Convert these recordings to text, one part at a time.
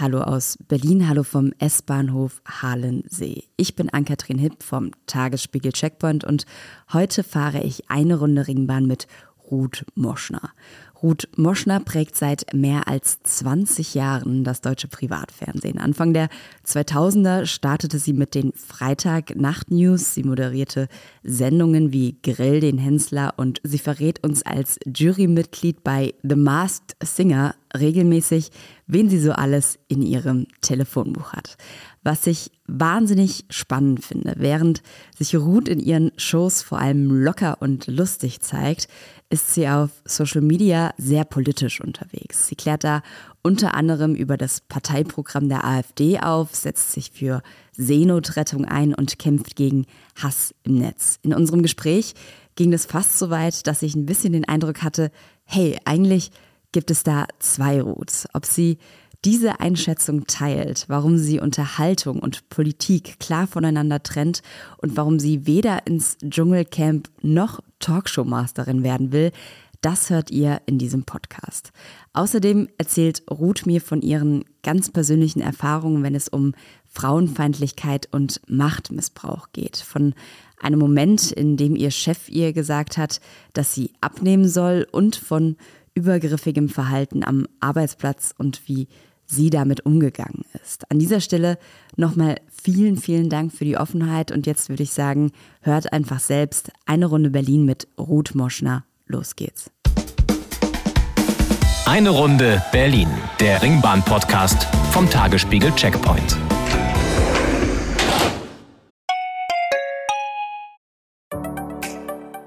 Hallo aus Berlin, hallo vom S-Bahnhof Halensee. Ich bin Ann-Kathrin Hipp vom Tagesspiegel Checkpoint und heute fahre ich eine Runde Ringbahn mit Ruth Moschner. Ruth Moschner prägt seit mehr als 20 Jahren das deutsche Privatfernsehen. Anfang der 2000er startete sie mit den Freitag-Nacht-News. Sie moderierte Sendungen wie Grill den Hensler und sie verrät uns als Jurymitglied bei The Masked Singer regelmäßig, wen sie so alles in ihrem Telefonbuch hat. Was ich wahnsinnig spannend finde, während sich Ruth in ihren Shows vor allem locker und lustig zeigt, ist sie auf Social Media sehr politisch unterwegs. Sie klärt da unter anderem über das Parteiprogramm der AfD auf, setzt sich für Seenotrettung ein und kämpft gegen Hass im Netz. In unserem Gespräch ging es fast so weit, dass ich ein bisschen den Eindruck hatte, hey, eigentlich gibt es da zwei Routes. Ob sie diese Einschätzung teilt, warum sie Unterhaltung und Politik klar voneinander trennt und warum sie weder ins Dschungelcamp noch Talkshow-Masterin werden will, das hört ihr in diesem Podcast. Außerdem erzählt Ruth mir von ihren ganz persönlichen Erfahrungen, wenn es um Frauenfeindlichkeit und Machtmissbrauch geht. Von einem Moment, in dem ihr Chef ihr gesagt hat, dass sie abnehmen soll und von übergriffigem Verhalten am Arbeitsplatz und wie sie damit umgegangen ist. An dieser Stelle nochmal vielen, vielen Dank für die Offenheit und jetzt würde ich sagen, hört einfach selbst eine Runde Berlin mit Ruth Moschner. Los geht's. Eine Runde Berlin, der Ringbahn-Podcast vom Tagesspiegel Checkpoint.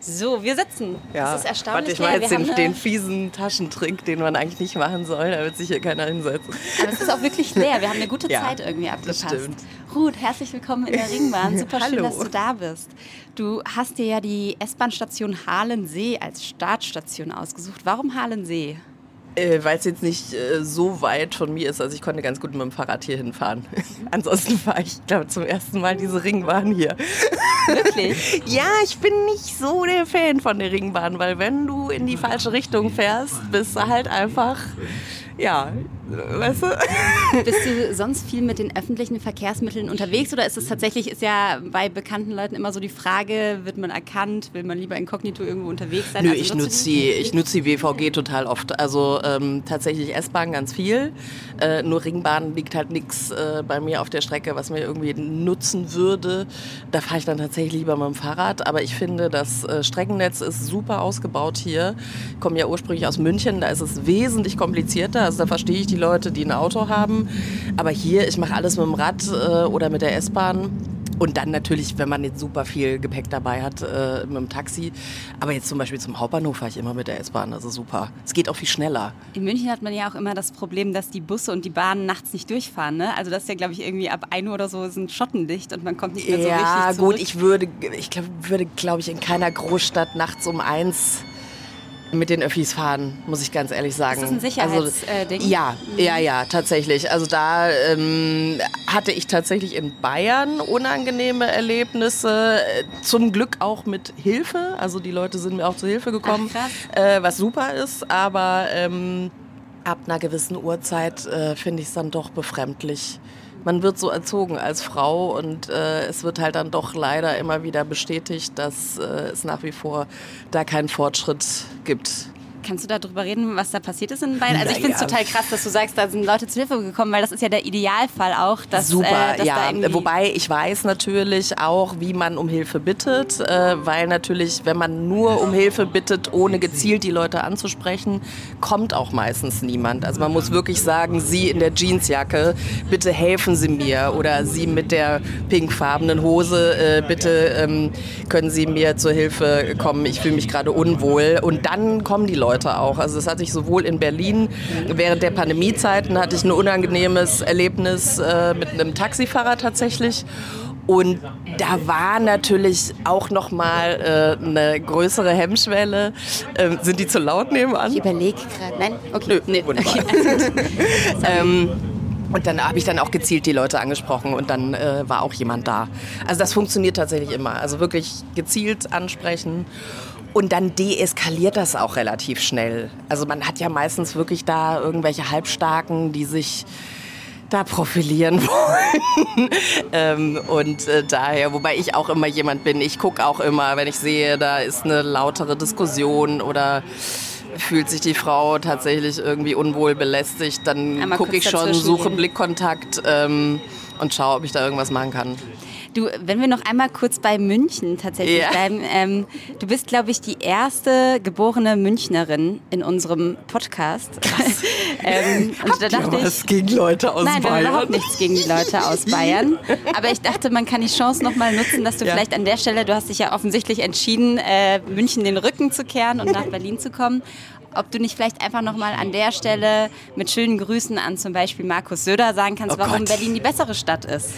So, wir sitzen. Ja, das ist erstaunlich. Warte, ich mache jetzt den, den, fiesen Taschentrick, den man eigentlich nicht machen soll. Da wird sich hier keiner hinsetzen. Aber es ist auch wirklich leer. Wir haben eine gute ja, Zeit irgendwie abgepasst. Das stimmt. Ruth, herzlich willkommen in der Ringbahn. Super schön, dass du da bist. Du hast dir ja die S-Bahn-Station Halensee als Startstation ausgesucht. Warum Halensee? Äh, Weil es jetzt nicht äh, so weit von mir ist. Also ich konnte ganz gut mit dem Fahrrad hier hinfahren. Ansonsten fahre ich, glaube zum ersten Mal diese Ringbahn hier. Wirklich? ja, ich bin nicht so der Fan von der Ringbahn, weil wenn du in die falsche Richtung fährst, bist du halt einfach ja, weißt du? Bist du sonst viel mit den öffentlichen Verkehrsmitteln unterwegs oder ist es tatsächlich, ist ja bei bekannten Leuten immer so die Frage, wird man erkannt, will man lieber inkognito irgendwo unterwegs sein? Nö, also ich nutze die, ich nutze die WVG total oft. Also ähm, tatsächlich S-Bahn ganz viel. Äh, nur Ringbahn liegt halt nichts äh, bei mir auf der Strecke, was mir irgendwie nutzen würde. Da fahre ich dann tatsächlich lieber mit dem Fahrrad. Aber ich finde, das äh, Streckennetz ist super ausgebaut hier. Ich komme ja ursprünglich aus München, da ist es wesentlich komplizierter. Also da verstehe ich die Leute, die ein Auto haben. Aber hier, ich mache alles mit dem Rad äh, oder mit der S-Bahn. Und dann natürlich, wenn man jetzt super viel Gepäck dabei hat, äh, mit dem Taxi. Aber jetzt zum Beispiel zum Hauptbahnhof fahre ich immer mit der S-Bahn. Also super. Es geht auch viel schneller. In München hat man ja auch immer das Problem, dass die Busse und die Bahnen nachts nicht durchfahren. Ne? Also das ist ja, glaube ich, irgendwie ab 1 Uhr oder so sind schottendicht und man kommt nicht mehr so ja, richtig zurück. Ja gut, ich würde, ich glaub, würde, glaube ich, in keiner Großstadt nachts um eins mit den Öffis fahren, muss ich ganz ehrlich sagen. Ist das ein Sicherheitsding? Also, ja, mhm. ja, ja, tatsächlich. Also da ähm, hatte ich tatsächlich in Bayern unangenehme Erlebnisse. Zum Glück auch mit Hilfe. Also die Leute sind mir auch zur Hilfe gekommen, Ach, äh, was super ist. Aber ähm, ab einer gewissen Uhrzeit äh, finde ich es dann doch befremdlich man wird so erzogen als Frau und äh, es wird halt dann doch leider immer wieder bestätigt, dass äh, es nach wie vor da keinen Fortschritt gibt. Kannst du darüber reden, was da passiert ist in Bayern? Also ich finde es total krass, dass du sagst, da sind Leute zu Hilfe gekommen, weil das ist ja der Idealfall auch. Dass, Super, äh, dass ja. Wobei ich weiß natürlich auch, wie man um Hilfe bittet, äh, weil natürlich, wenn man nur um Hilfe bittet, ohne gezielt die Leute anzusprechen, kommt auch meistens niemand. Also man muss wirklich sagen, Sie in der Jeansjacke, bitte helfen Sie mir oder Sie mit der pinkfarbenen Hose, äh, bitte ähm, können Sie mir zur Hilfe kommen, ich fühle mich gerade unwohl. Und dann kommen die Leute Leute auch. Also das hatte ich sowohl in Berlin während der Pandemiezeiten hatte ich ein unangenehmes Erlebnis äh, mit einem Taxifahrer tatsächlich. Und da war natürlich auch noch mal äh, eine größere Hemmschwelle. Ähm, sind die zu laut nebenan? Ich überlege gerade. Nein? Okay. Nö, nee. Okay, ähm, und dann habe ich dann auch gezielt die Leute angesprochen und dann äh, war auch jemand da. Also das funktioniert tatsächlich immer. Also wirklich gezielt ansprechen. Und dann deeskaliert das auch relativ schnell. Also man hat ja meistens wirklich da irgendwelche Halbstarken, die sich da profilieren wollen. ähm, und äh, daher, wobei ich auch immer jemand bin, ich gucke auch immer, wenn ich sehe, da ist eine lautere Diskussion oder fühlt sich die Frau tatsächlich irgendwie unwohl belästigt, dann gucke ich schon, suche Blickkontakt ähm, und schaue, ob ich da irgendwas machen kann. Du, wenn wir noch einmal kurz bei München tatsächlich yeah. bleiben. Ähm, du bist, glaube ich, die erste geborene Münchnerin in unserem Podcast. ähm, und da dachte ich, was gegen Leute aus nein, Bayern? Nein, überhaupt nichts gegen die Leute aus Bayern. Aber ich dachte, man kann die Chance noch mal nutzen, dass du ja. vielleicht an der Stelle, du hast dich ja offensichtlich entschieden, äh, München den Rücken zu kehren und nach Berlin zu kommen ob du nicht vielleicht einfach nochmal an der Stelle mit schönen Grüßen an zum Beispiel Markus Söder sagen kannst, oh warum Berlin die bessere Stadt ist.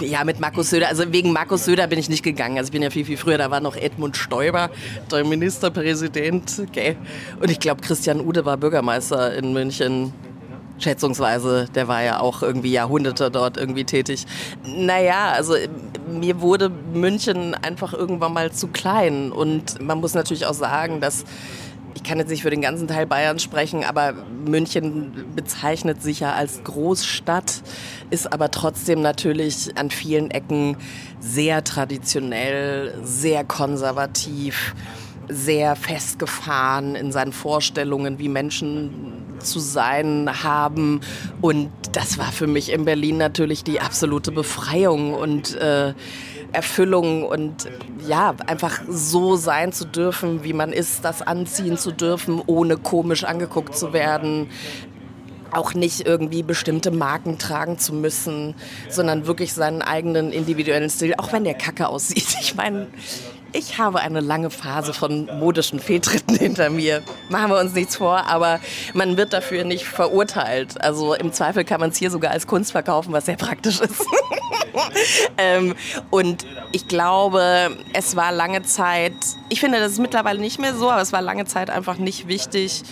Ja, mit Markus Söder. Also wegen Markus Söder bin ich nicht gegangen. Also ich bin ja viel, viel früher. Da war noch Edmund Stoiber, der Ministerpräsident. Okay. Und ich glaube, Christian Ude war Bürgermeister in München. Schätzungsweise, der war ja auch irgendwie Jahrhunderte dort irgendwie tätig. Naja, also mir wurde München einfach irgendwann mal zu klein. Und man muss natürlich auch sagen, dass ich kann jetzt nicht für den ganzen Teil Bayerns sprechen, aber München bezeichnet sich ja als Großstadt, ist aber trotzdem natürlich an vielen Ecken sehr traditionell, sehr konservativ, sehr festgefahren in seinen Vorstellungen, wie Menschen zu sein haben. Und das war für mich in Berlin natürlich die absolute Befreiung und äh, Erfüllung und ja, einfach so sein zu dürfen, wie man ist, das anziehen zu dürfen, ohne komisch angeguckt zu werden, auch nicht irgendwie bestimmte Marken tragen zu müssen, sondern wirklich seinen eigenen individuellen Stil, auch wenn der kacke aussieht. Ich meine, ich habe eine lange Phase von modischen Fehltritten hinter mir. Machen wir uns nichts vor, aber man wird dafür nicht verurteilt. Also im Zweifel kann man es hier sogar als Kunst verkaufen, was sehr praktisch ist. ähm, und ich glaube, es war lange Zeit, ich finde, das ist mittlerweile nicht mehr so, aber es war lange Zeit einfach nicht wichtig,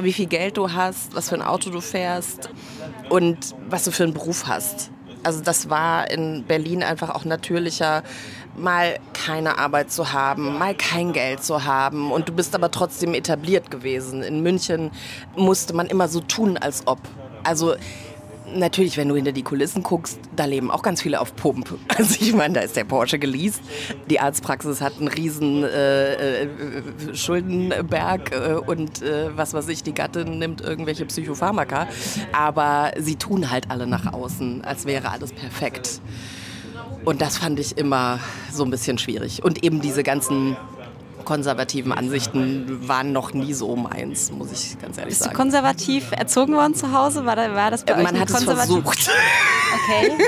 wie viel Geld du hast, was für ein Auto du fährst und was du für einen Beruf hast. Also das war in Berlin einfach auch natürlicher, mal keine Arbeit zu haben, mal kein Geld zu haben und du bist aber trotzdem etabliert gewesen. In München musste man immer so tun, als ob. Also natürlich, wenn du hinter die Kulissen guckst, da leben auch ganz viele auf Pump. Also ich meine, da ist der Porsche geleast. Die Arztpraxis hat einen riesen äh, äh, Schuldenberg äh, und äh, was weiß ich, die Gattin nimmt irgendwelche Psychopharmaka. Aber sie tun halt alle nach außen, als wäre alles perfekt. Und das fand ich immer so ein bisschen schwierig. Und eben diese ganzen konservativen Ansichten waren noch nie so meins, muss ich ganz ehrlich Bist sagen. Bist du konservativ erzogen worden zu Hause? War, war das bei Man euch hat es versucht. Okay.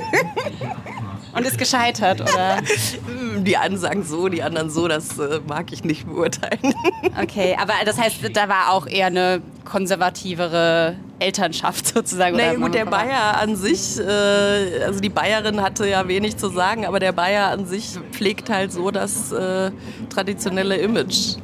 Und ist gescheitert, oder? Die einen sagen so, die anderen so, das äh, mag ich nicht beurteilen. Okay, aber das heißt, da war auch eher eine konservativere Elternschaft sozusagen. Naja, gut, der Bayer an sich, äh, also die Bayerin hatte ja wenig zu sagen, aber der Bayer an sich pflegt halt so das äh, traditionelle Image.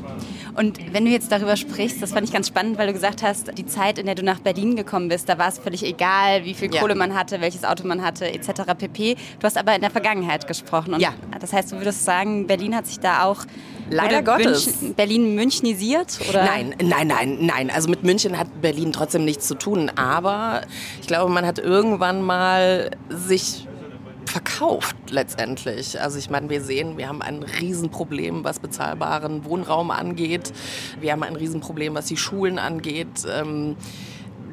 Und wenn du jetzt darüber sprichst, das fand ich ganz spannend, weil du gesagt hast, die Zeit, in der du nach Berlin gekommen bist, da war es völlig egal, wie viel ja. Kohle man hatte, welches Auto man hatte, etc. pp. Du hast aber in der Vergangenheit gesprochen. Und ja. Das heißt, du würdest sagen, Berlin hat sich da auch Leider Gottes. München, Berlin münchnisiert? Oder? Nein, nein, nein, nein. Also mit München hat Berlin trotzdem nichts zu tun. Aber ich glaube, man hat irgendwann mal sich verkauft letztendlich. Also ich meine, wir sehen, wir haben ein Riesenproblem, was bezahlbaren Wohnraum angeht. Wir haben ein Riesenproblem, was die Schulen angeht. Ähm,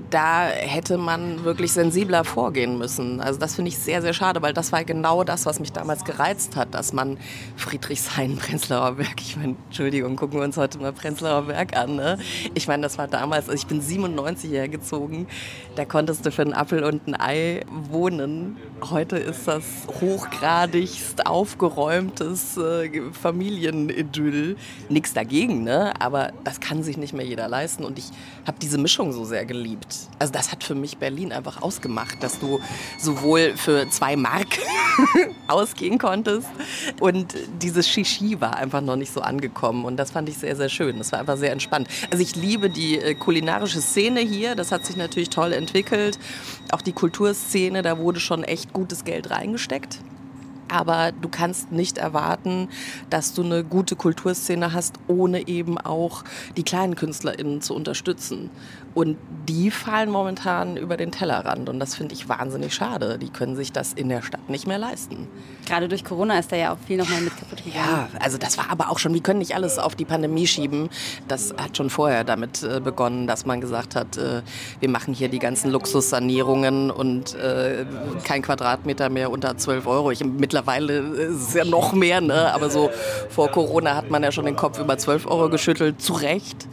da hätte man wirklich sensibler vorgehen müssen. Also das finde ich sehr, sehr schade, weil das war genau das, was mich damals gereizt hat, dass man Friedrichshain, Prenzlauer Berg, ich meine, Entschuldigung, gucken wir uns heute mal Prenzlauer Berg an. Ne? Ich meine, das war damals, also ich bin 97 hergezogen, da konntest du für einen Apfel und ein Ei wohnen. Heute ist das hochgradigst aufgeräumtes äh, Familienidyll. Nichts dagegen, ne? aber das kann sich nicht mehr jeder leisten und ich habe diese Mischung so sehr geliebt. Also das hat für mich Berlin einfach ausgemacht, dass du sowohl für zwei Mark ausgehen konntest und dieses Shishi war einfach noch nicht so angekommen und das fand ich sehr, sehr schön. Das war einfach sehr entspannt. Also ich liebe die äh, kulinarische Szene hier, das hat sich natürlich toll entwickelt. Auch die Kulturszene, da wurde schon echt gutes Geld reingesteckt aber du kannst nicht erwarten, dass du eine gute Kulturszene hast, ohne eben auch die kleinen KünstlerInnen zu unterstützen. Und die fallen momentan über den Tellerrand und das finde ich wahnsinnig schade. Die können sich das in der Stadt nicht mehr leisten. Gerade durch Corona ist da ja auch viel nochmal mit kaputt gegangen. Ja, also das war aber auch schon, wir können nicht alles auf die Pandemie schieben. Das hat schon vorher damit äh, begonnen, dass man gesagt hat, äh, wir machen hier die ganzen Luxussanierungen und äh, kein Quadratmeter mehr unter 12 Euro. Ich, mittlerweile ist es ja noch mehr, ne? aber so vor Corona hat man ja schon den Kopf über 12 Euro geschüttelt, zu Recht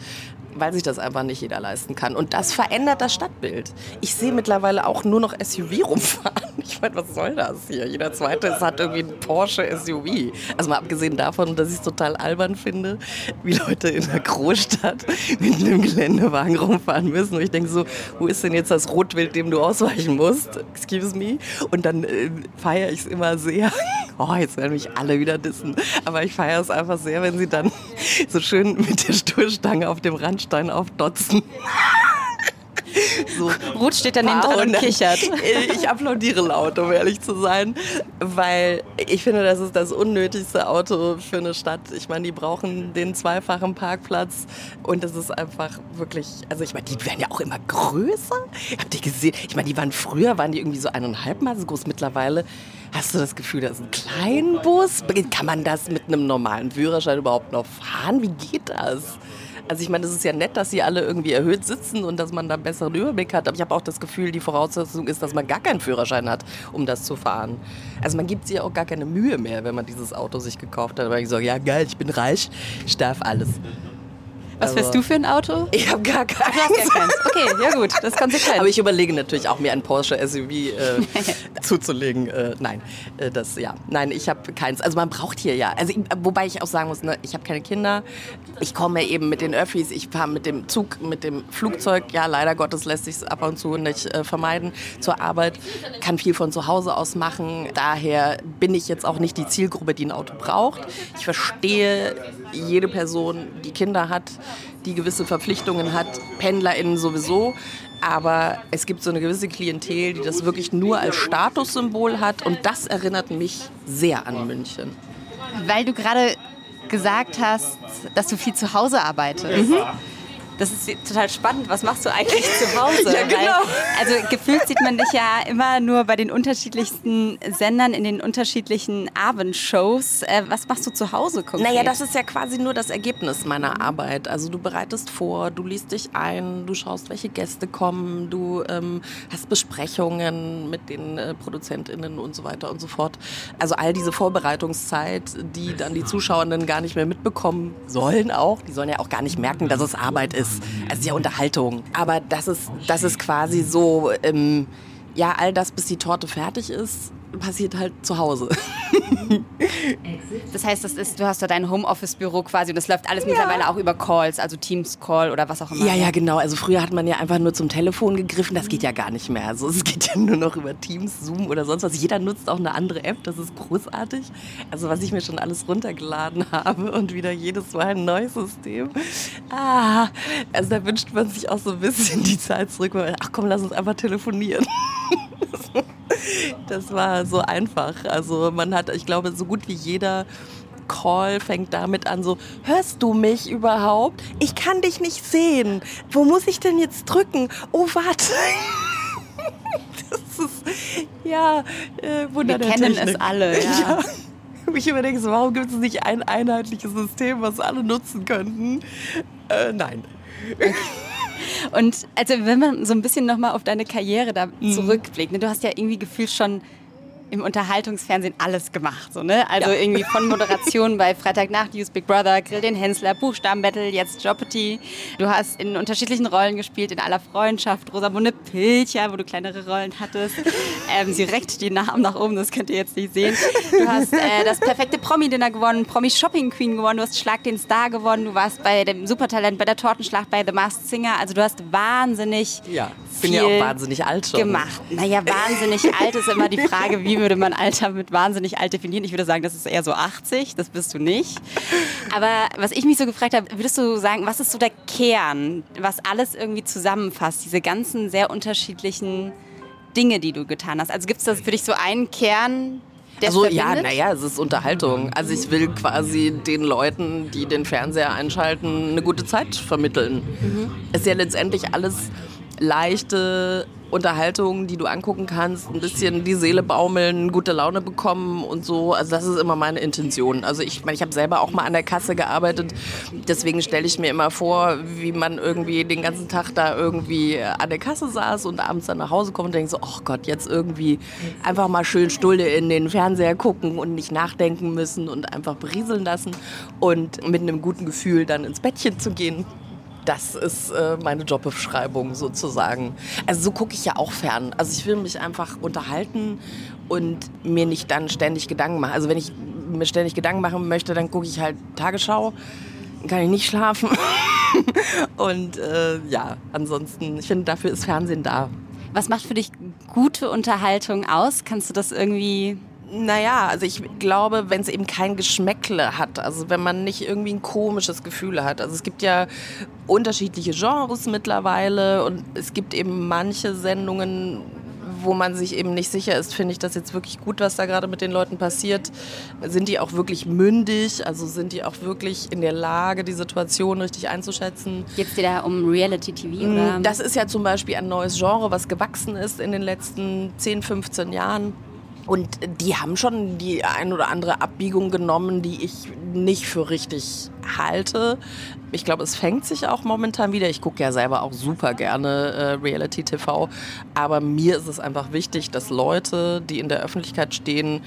weil sich das einfach nicht jeder leisten kann. Und das verändert das Stadtbild. Ich sehe mittlerweile auch nur noch SUV rumfahren. Ich meine, was soll das hier? Jeder Zweite hat irgendwie ein Porsche SUV. Also mal abgesehen davon, dass ich es total albern finde, wie Leute in der Großstadt mit einem Geländewagen rumfahren müssen. Und ich denke so, wo ist denn jetzt das Rotwild, dem du ausweichen musst? Excuse me. Und dann äh, feiere ich es immer sehr. Oh, jetzt werden mich alle wieder dissen. Aber ich feiere es einfach sehr, wenn sie dann so schön mit der Stoßstange auf dem Rand Bordstein aufdotzen. So. Ruth steht daneben dran und kichert. Ich applaudiere laut, um ehrlich zu sein, weil ich finde, das ist das unnötigste Auto für eine Stadt. Ich meine, die brauchen den zweifachen Parkplatz und das ist einfach wirklich, also ich meine, die werden ja auch immer größer. Habt ihr gesehen? Ich meine, die waren früher, waren die irgendwie so eineinhalb Mal so groß. Mittlerweile hast du das Gefühl, das ist ein Kleinbus. Kann man das mit einem normalen Führerschein überhaupt noch fahren? Wie geht das? Also ich meine, es ist ja nett, dass sie alle irgendwie erhöht sitzen und dass man da einen besseren Überblick hat. Aber ich habe auch das Gefühl, die Voraussetzung ist, dass man gar keinen Führerschein hat, um das zu fahren. Also man gibt sich ja auch gar keine Mühe mehr, wenn man dieses Auto sich gekauft hat. Weil ich sage, ja geil, ich bin reich, ich darf alles. Was fährst du für ein Auto? Ich habe gar keins. Du hast gar keins. Okay, ja gut, das ist konsequent. Aber ich überlege natürlich auch, mir ein Porsche SUV äh, zuzulegen. Äh, nein, äh, das ja. Nein, ich habe keins. Also man braucht hier ja. Also wobei ich auch sagen muss, ne, ich habe keine Kinder. Ich komme eben mit den Öffis, ich fahre mit dem Zug, mit dem Flugzeug. Ja, leider Gottes lässt sich es ab und zu nicht äh, vermeiden zur Arbeit. Kann viel von zu Hause aus machen. Daher bin ich jetzt auch nicht die Zielgruppe, die ein Auto braucht. Ich verstehe jede Person, die Kinder hat die gewisse Verpflichtungen hat, PendlerInnen sowieso. Aber es gibt so eine gewisse Klientel, die das wirklich nur als Statussymbol hat. Und das erinnert mich sehr an München. Weil du gerade gesagt hast, dass du viel zu Hause arbeitest. Mhm das ist total spannend. Was machst du eigentlich zu Hause? ja, genau. Weil, also gefühlt sieht man dich ja immer nur bei den unterschiedlichsten Sendern in den unterschiedlichen Abendshows. Äh, was machst du zu Hause konkret? Naja, das ist ja quasi nur das Ergebnis meiner Arbeit. Also du bereitest vor, du liest dich ein, du schaust, welche Gäste kommen, du ähm, hast Besprechungen mit den äh, ProduzentInnen und so weiter und so fort. Also all diese Vorbereitungszeit, die dann die Zuschauerinnen gar nicht mehr mitbekommen sollen auch. Die sollen ja auch gar nicht merken, dass es Arbeit ist ist. Ist ja Unterhaltung. Aber das ist, das ist quasi so, ähm, ja, all das, bis die Torte fertig ist, passiert halt zu Hause. das heißt, das ist, du hast da dein Homeoffice-Büro quasi und das läuft alles ja. mittlerweile auch über Calls, also Teams-Call oder was auch immer. Ja, ja, genau. Also früher hat man ja einfach nur zum Telefon gegriffen, das geht ja gar nicht mehr. Also es geht ja nur noch über Teams, Zoom oder sonst was. Jeder nutzt auch eine andere App, das ist großartig. Also was ich mir schon alles runtergeladen habe und wieder jedes Mal ein neues System. Ah, also da wünscht man sich auch so ein bisschen die Zeit zurück, ach komm, lass uns einfach telefonieren. Das war so einfach. Also man hat, ich glaube, so gut wie jeder Call fängt damit an, so, hörst du mich überhaupt? Ich kann dich nicht sehen. Wo muss ich denn jetzt drücken? Oh, warte. Das ist, ja, äh, Wunder Wir kennen Technik. es alle, ja. ja. Ich überdenke so, warum gibt es nicht ein einheitliches System, was alle nutzen könnten? Äh, nein. Okay. Und also wenn man so ein bisschen nochmal auf deine Karriere da mhm. zurückblickt, ne, du hast ja irgendwie gefühlt schon im Unterhaltungsfernsehen alles gemacht. So, ne? Also ja. irgendwie von Moderation bei Freitagnacht, Use Big Brother, Grill den Hensler, Buchstabenbattle, jetzt Jeopardy. Du hast in unterschiedlichen Rollen gespielt, in aller Freundschaft, Rosamunde Pilcher, wo du kleinere Rollen hattest. Ähm, sie reckt die Namen nach oben, das könnt ihr jetzt nicht sehen. Du hast äh, das perfekte Promi-Dinner gewonnen, Promi-Shopping Queen gewonnen, du hast Schlag den Star gewonnen, du warst bei dem Supertalent, bei der Tortenschlacht, bei The Masked Singer. Also du hast wahnsinnig ja, bin ja auch wahnsinnig alt schon. gemacht. Naja, wahnsinnig alt ist immer die Frage, wie würde man Alter mit wahnsinnig alt definieren? Ich würde sagen, das ist eher so 80, das bist du nicht. Aber was ich mich so gefragt habe, würdest du sagen, was ist so der Kern, was alles irgendwie zusammenfasst, diese ganzen sehr unterschiedlichen Dinge, die du getan hast? Also gibt es das für dich so einen Kern, der also ja, naja, es ist Unterhaltung. Also ich will quasi den Leuten, die den Fernseher einschalten, eine gute Zeit vermitteln. Mhm. Es ist ja letztendlich alles leichte Unterhaltung, die du angucken kannst, ein bisschen die Seele baumeln, gute Laune bekommen und so. Also das ist immer meine Intention. Also ich meine, ich habe selber auch mal an der Kasse gearbeitet, deswegen stelle ich mir immer vor, wie man irgendwie den ganzen Tag da irgendwie an der Kasse saß und abends dann nach Hause kommt und denkt so, oh Gott, jetzt irgendwie einfach mal schön Stulle in den Fernseher gucken und nicht nachdenken müssen und einfach berieseln lassen und mit einem guten Gefühl dann ins Bettchen zu gehen das ist äh, meine Jobbeschreibung sozusagen. Also so gucke ich ja auch fern. Also ich will mich einfach unterhalten und mir nicht dann ständig Gedanken machen. Also wenn ich mir ständig Gedanken machen möchte, dann gucke ich halt Tagesschau, dann kann ich nicht schlafen. und äh, ja, ansonsten, ich finde, dafür ist Fernsehen da. Was macht für dich gute Unterhaltung aus? Kannst du das irgendwie naja, also ich glaube, wenn es eben kein Geschmäckle hat, also wenn man nicht irgendwie ein komisches Gefühl hat. Also es gibt ja unterschiedliche Genres mittlerweile und es gibt eben manche Sendungen, wo man sich eben nicht sicher ist, finde ich das jetzt wirklich gut, was da gerade mit den Leuten passiert? Sind die auch wirklich mündig? Also sind die auch wirklich in der Lage, die Situation richtig einzuschätzen? Geht es dir da um Reality-TV? Mm, das ist ja zum Beispiel ein neues Genre, was gewachsen ist in den letzten 10, 15 Jahren. Und die haben schon die ein oder andere Abbiegung genommen, die ich nicht für richtig halte. Ich glaube, es fängt sich auch momentan wieder. Ich gucke ja selber auch super gerne äh, Reality TV. Aber mir ist es einfach wichtig, dass Leute, die in der Öffentlichkeit stehen,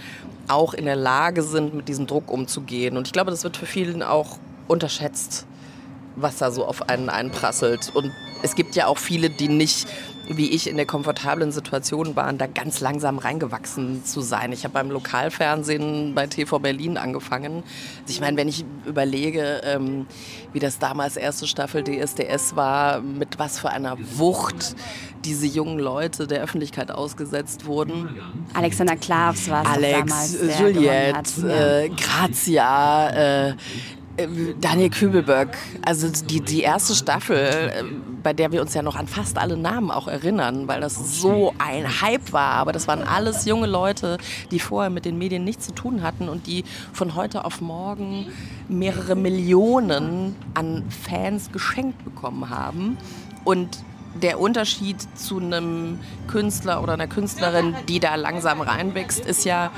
auch in der Lage sind, mit diesem Druck umzugehen. Und ich glaube, das wird für vielen auch unterschätzt, was da so auf einen einprasselt. Und es gibt ja auch viele, die nicht wie ich in der komfortablen Situation waren, da ganz langsam reingewachsen zu sein. Ich habe beim Lokalfernsehen bei TV Berlin angefangen. Also ich meine, wenn ich überlege, ähm, wie das damals erste Staffel DSDS war, mit was für einer Wucht diese jungen Leute der Öffentlichkeit ausgesetzt wurden. Alexander Klavs war es Alex, damals, Juliette, äh, Grazia, äh, äh, Daniel Kübelberg, also die, die erste Staffel, äh, bei der wir uns ja noch an fast alle Namen auch erinnern, weil das so ein Hype war. Aber das waren alles junge Leute, die vorher mit den Medien nichts zu tun hatten und die von heute auf morgen mehrere Millionen an Fans geschenkt bekommen haben. Und der Unterschied zu einem Künstler oder einer Künstlerin, die da langsam reinwächst, ist ja,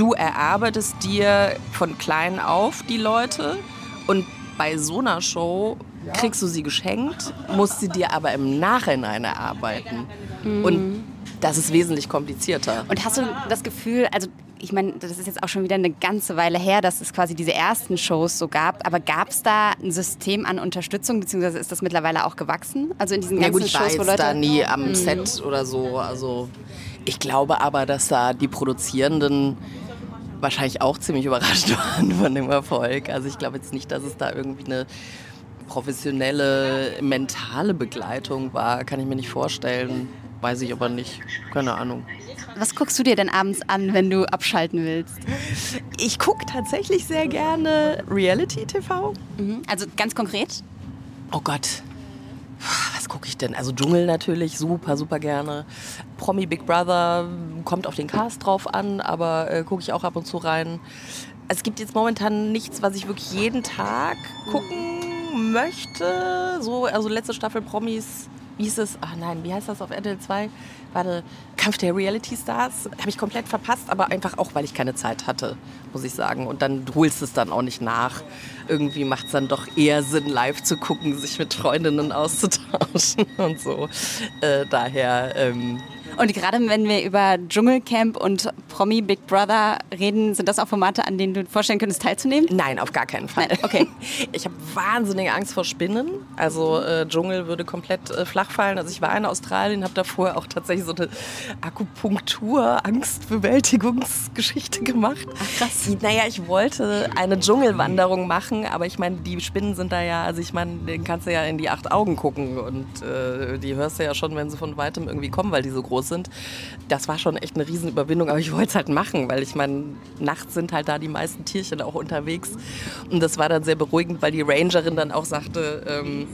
du erarbeitest dir von klein auf die Leute und bei so einer Show kriegst du sie geschenkt, musst sie dir aber im Nachhinein erarbeiten. Mhm. Und das ist wesentlich komplizierter. Und hast du das Gefühl, also ich meine, das ist jetzt auch schon wieder eine ganze Weile her, dass es quasi diese ersten Shows so gab. Aber gab es da ein System an Unterstützung, beziehungsweise ist das mittlerweile auch gewachsen? Also in diesen ganzen ja, gut, ich Shows, war wo Leute da nie am mhm. Set oder so. Also ich glaube aber, dass da die Produzierenden wahrscheinlich auch ziemlich überrascht waren von dem Erfolg. Also ich glaube jetzt nicht, dass es da irgendwie eine professionelle mentale Begleitung war. Kann ich mir nicht vorstellen. Weiß ich aber nicht. Keine Ahnung. Was guckst du dir denn abends an, wenn du abschalten willst? Ich gucke tatsächlich sehr gerne Reality-TV. Mhm. Also ganz konkret? Oh Gott, was gucke ich denn? Also Dschungel natürlich, super, super gerne. Promi Big Brother kommt auf den Cast drauf an, aber äh, gucke ich auch ab und zu rein. Es gibt jetzt momentan nichts, was ich wirklich jeden Tag gucken möchte. So, also letzte Staffel Promis wie hieß es? Ach nein, wie heißt das auf RTL 2? Warte, Kampf der Reality Stars. Habe ich komplett verpasst, aber einfach auch, weil ich keine Zeit hatte, muss ich sagen. Und dann holst du es dann auch nicht nach. Irgendwie macht es dann doch eher Sinn, live zu gucken, sich mit Freundinnen auszutauschen und so. Äh, daher. Ähm, und gerade wenn wir über Dschungelcamp und Promi Big Brother reden, sind das auch Formate, an denen du vorstellen könntest, teilzunehmen? Nein, auf gar keinen Fall. Nein, okay. Ich habe wahnsinnige Angst vor Spinnen. Also äh, Dschungel würde komplett äh, flach fallen. Also ich war in Australien, habe da vorher auch tatsächlich so eine Akupunktur-Angstbewältigungsgeschichte gemacht. Ach krass. Naja, ich wollte eine Dschungelwanderung machen, aber ich meine, die Spinnen sind da ja, also ich meine, den kannst du ja in die acht Augen gucken und äh, die hörst du ja schon, wenn sie von weitem irgendwie kommen, weil die so groß sind. Das war schon echt eine Riesenüberwindung, aber ich wollte es halt machen, weil ich meine, nachts sind halt da die meisten Tierchen auch unterwegs. Und das war dann sehr beruhigend, weil die Rangerin dann auch sagte, ähm,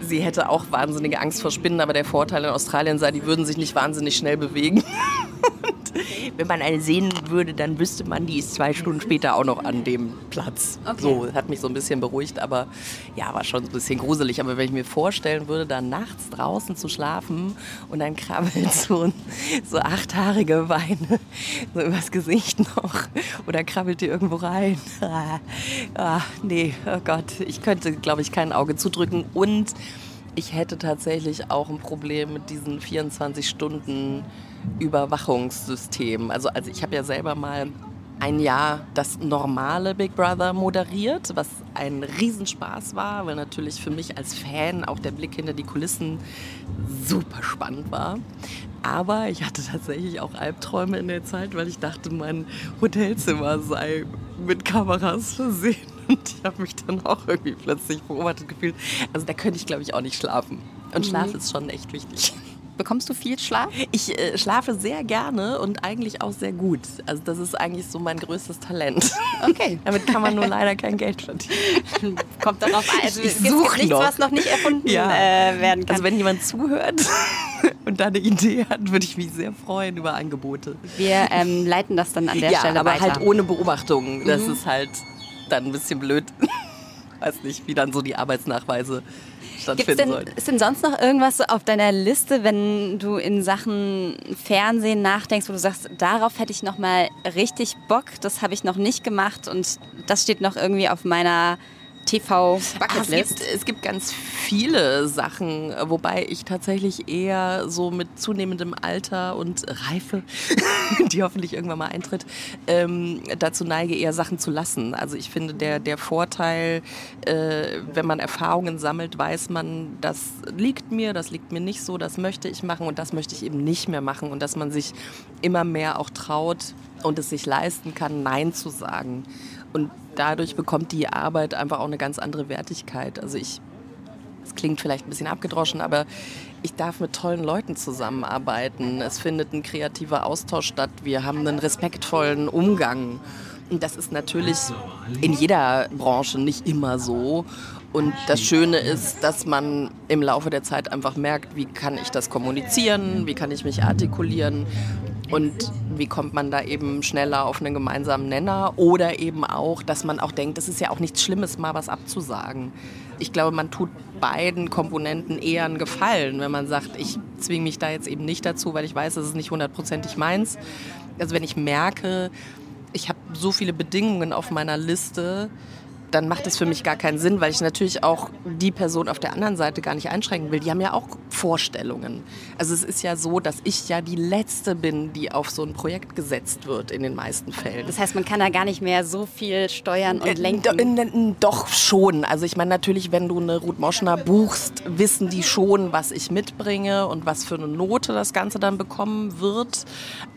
sie hätte auch wahnsinnige Angst vor Spinnen, aber der Vorteil in Australien sei, die würden sich nicht wahnsinnig schnell bewegen. wenn man eine sehen würde, dann wüsste man, die ist zwei Stunden später auch noch an dem Platz. Okay. So, hat mich so ein bisschen beruhigt, aber ja, war schon ein bisschen gruselig. Aber wenn ich mir vorstellen würde, da nachts draußen zu schlafen und dann krabbelt so, so achthaarige Weine so übers Gesicht noch oder krabbelt die irgendwo rein. Ah, ah, nee, oh Gott, ich könnte, glaube ich, kein Auge zudrücken und ich hätte tatsächlich auch ein Problem mit diesen 24 Stunden Überwachungssystem. Also, also ich habe ja selber mal ein Jahr das normale Big Brother moderiert, was ein Riesenspaß war, weil natürlich für mich als Fan auch der Blick hinter die Kulissen super spannend war. Aber ich hatte tatsächlich auch Albträume in der Zeit, weil ich dachte, mein Hotelzimmer sei mit Kameras versehen. Und ich habe mich dann auch irgendwie plötzlich beobachtet gefühlt. Also da könnte ich, glaube ich, auch nicht schlafen. Und Schlaf mhm. ist schon echt wichtig. Bekommst du viel Schlaf? Ich äh, schlafe sehr gerne und eigentlich auch sehr gut. Also das ist eigentlich so mein größtes Talent. Okay. Damit kann man nur leider kein Geld verdienen. Kommt darauf an. Also ich es gibt nichts, noch. was noch nicht erfunden ja. äh, werden kann. Also wenn jemand zuhört und da eine Idee hat, würde ich mich sehr freuen über Angebote. Wir ähm, leiten das dann an der ja, Stelle aber weiter. halt ohne Beobachtung. Das mhm. ist halt dann ein bisschen blöd. Weiß nicht, wie dann so die Arbeitsnachweise stattfinden denn, sollten. Ist denn sonst noch irgendwas auf deiner Liste, wenn du in Sachen Fernsehen nachdenkst, wo du sagst, darauf hätte ich noch mal richtig Bock, das habe ich noch nicht gemacht und das steht noch irgendwie auf meiner TV-Bucketlist? Es gibt, es gibt ganz viele Sachen, wobei ich tatsächlich eher so mit zunehmendem Alter und Reife, die hoffentlich irgendwann mal eintritt, ähm, dazu neige, eher Sachen zu lassen. Also ich finde, der, der Vorteil, äh, wenn man Erfahrungen sammelt, weiß man, das liegt mir, das liegt mir nicht so, das möchte ich machen und das möchte ich eben nicht mehr machen und dass man sich immer mehr auch traut und es sich leisten kann, Nein zu sagen. Und dadurch bekommt die Arbeit einfach auch eine ganz andere Wertigkeit. Also ich, es klingt vielleicht ein bisschen abgedroschen, aber ich darf mit tollen Leuten zusammenarbeiten. Es findet ein kreativer Austausch statt. Wir haben einen respektvollen Umgang. Und das ist natürlich in jeder Branche nicht immer so. Und das Schöne ist, dass man im Laufe der Zeit einfach merkt, wie kann ich das kommunizieren, wie kann ich mich artikulieren und wie kommt man da eben schneller auf einen gemeinsamen Nenner oder eben auch, dass man auch denkt, es ist ja auch nichts Schlimmes, mal was abzusagen. Ich glaube, man tut beiden Komponenten eher einen Gefallen, wenn man sagt, ich zwinge mich da jetzt eben nicht dazu, weil ich weiß, das ist nicht hundertprozentig meins. Also wenn ich merke, ich habe so viele Bedingungen auf meiner Liste, dann macht es für mich gar keinen Sinn, weil ich natürlich auch die Person auf der anderen Seite gar nicht einschränken will. Die haben ja auch Vorstellungen. Also es ist ja so, dass ich ja die Letzte bin, die auf so ein Projekt gesetzt wird in den meisten Fällen. Das heißt, man kann da gar nicht mehr so viel steuern und lenken? Doch schon. Also ich meine natürlich, wenn du eine Ruth Moschner buchst, wissen die schon, was ich mitbringe und was für eine Note das Ganze dann bekommen wird.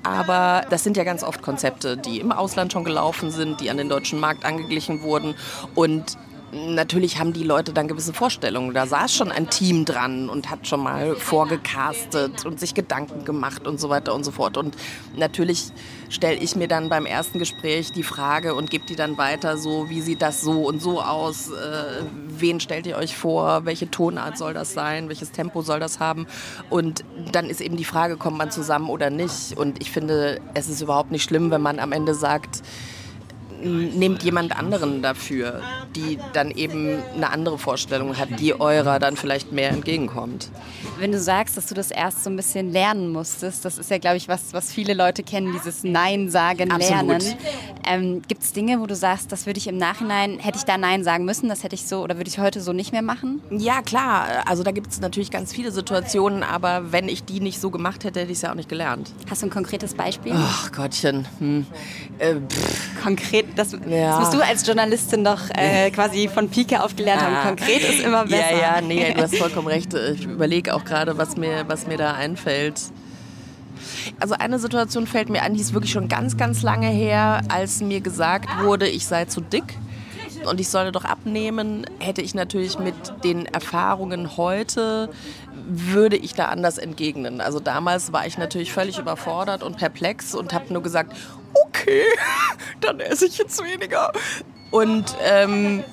Aber das sind ja ganz oft Konzepte, die im Ausland schon gelaufen sind, die an den deutschen Markt angeglichen wurden und natürlich haben die Leute dann gewisse Vorstellungen. Da saß schon ein Team dran und hat schon mal vorgecastet und sich Gedanken gemacht und so weiter und so fort. Und natürlich stelle ich mir dann beim ersten Gespräch die Frage und gebe die dann weiter, so wie sieht das so und so aus, äh, wen stellt ihr euch vor, welche Tonart soll das sein, welches Tempo soll das haben. Und dann ist eben die Frage, kommt man zusammen oder nicht. Und ich finde, es ist überhaupt nicht schlimm, wenn man am Ende sagt, nehmt jemand anderen dafür, die dann eben eine andere Vorstellung hat, die eurer dann vielleicht mehr entgegenkommt. Wenn du sagst, dass du das erst so ein bisschen lernen musstest, das ist ja, glaube ich, was, was viele Leute kennen, dieses Nein sagen, lernen. Ähm, Gibt es Dinge, wo du sagst, das würde ich im Nachhinein, hätte ich da Nein sagen müssen, das hätte ich so oder würde ich heute so nicht mehr machen? Ja, klar. Also da gibt es natürlich ganz viele Situationen, aber wenn ich die nicht so gemacht hätte, hätte ich es ja auch nicht gelernt. Hast du ein konkretes Beispiel? Ach Gottchen. Hm. Äh, Konkret, das, das, musst du als Journalistin doch äh, quasi von Pike auf gelernt ah. haben. Konkret ist immer besser. Ja, ja, nee, du hast vollkommen recht. Ich überlege auch gerade, was mir, was mir da einfällt. Also eine Situation fällt mir an, die ist wirklich schon ganz, ganz lange her, als mir gesagt wurde, ich sei zu dick und ich solle doch abnehmen, hätte ich natürlich mit den Erfahrungen heute, würde ich da anders entgegnen. Also damals war ich natürlich völlig überfordert und perplex und habe nur gesagt, okay, dann esse ich jetzt weniger. Und ähm,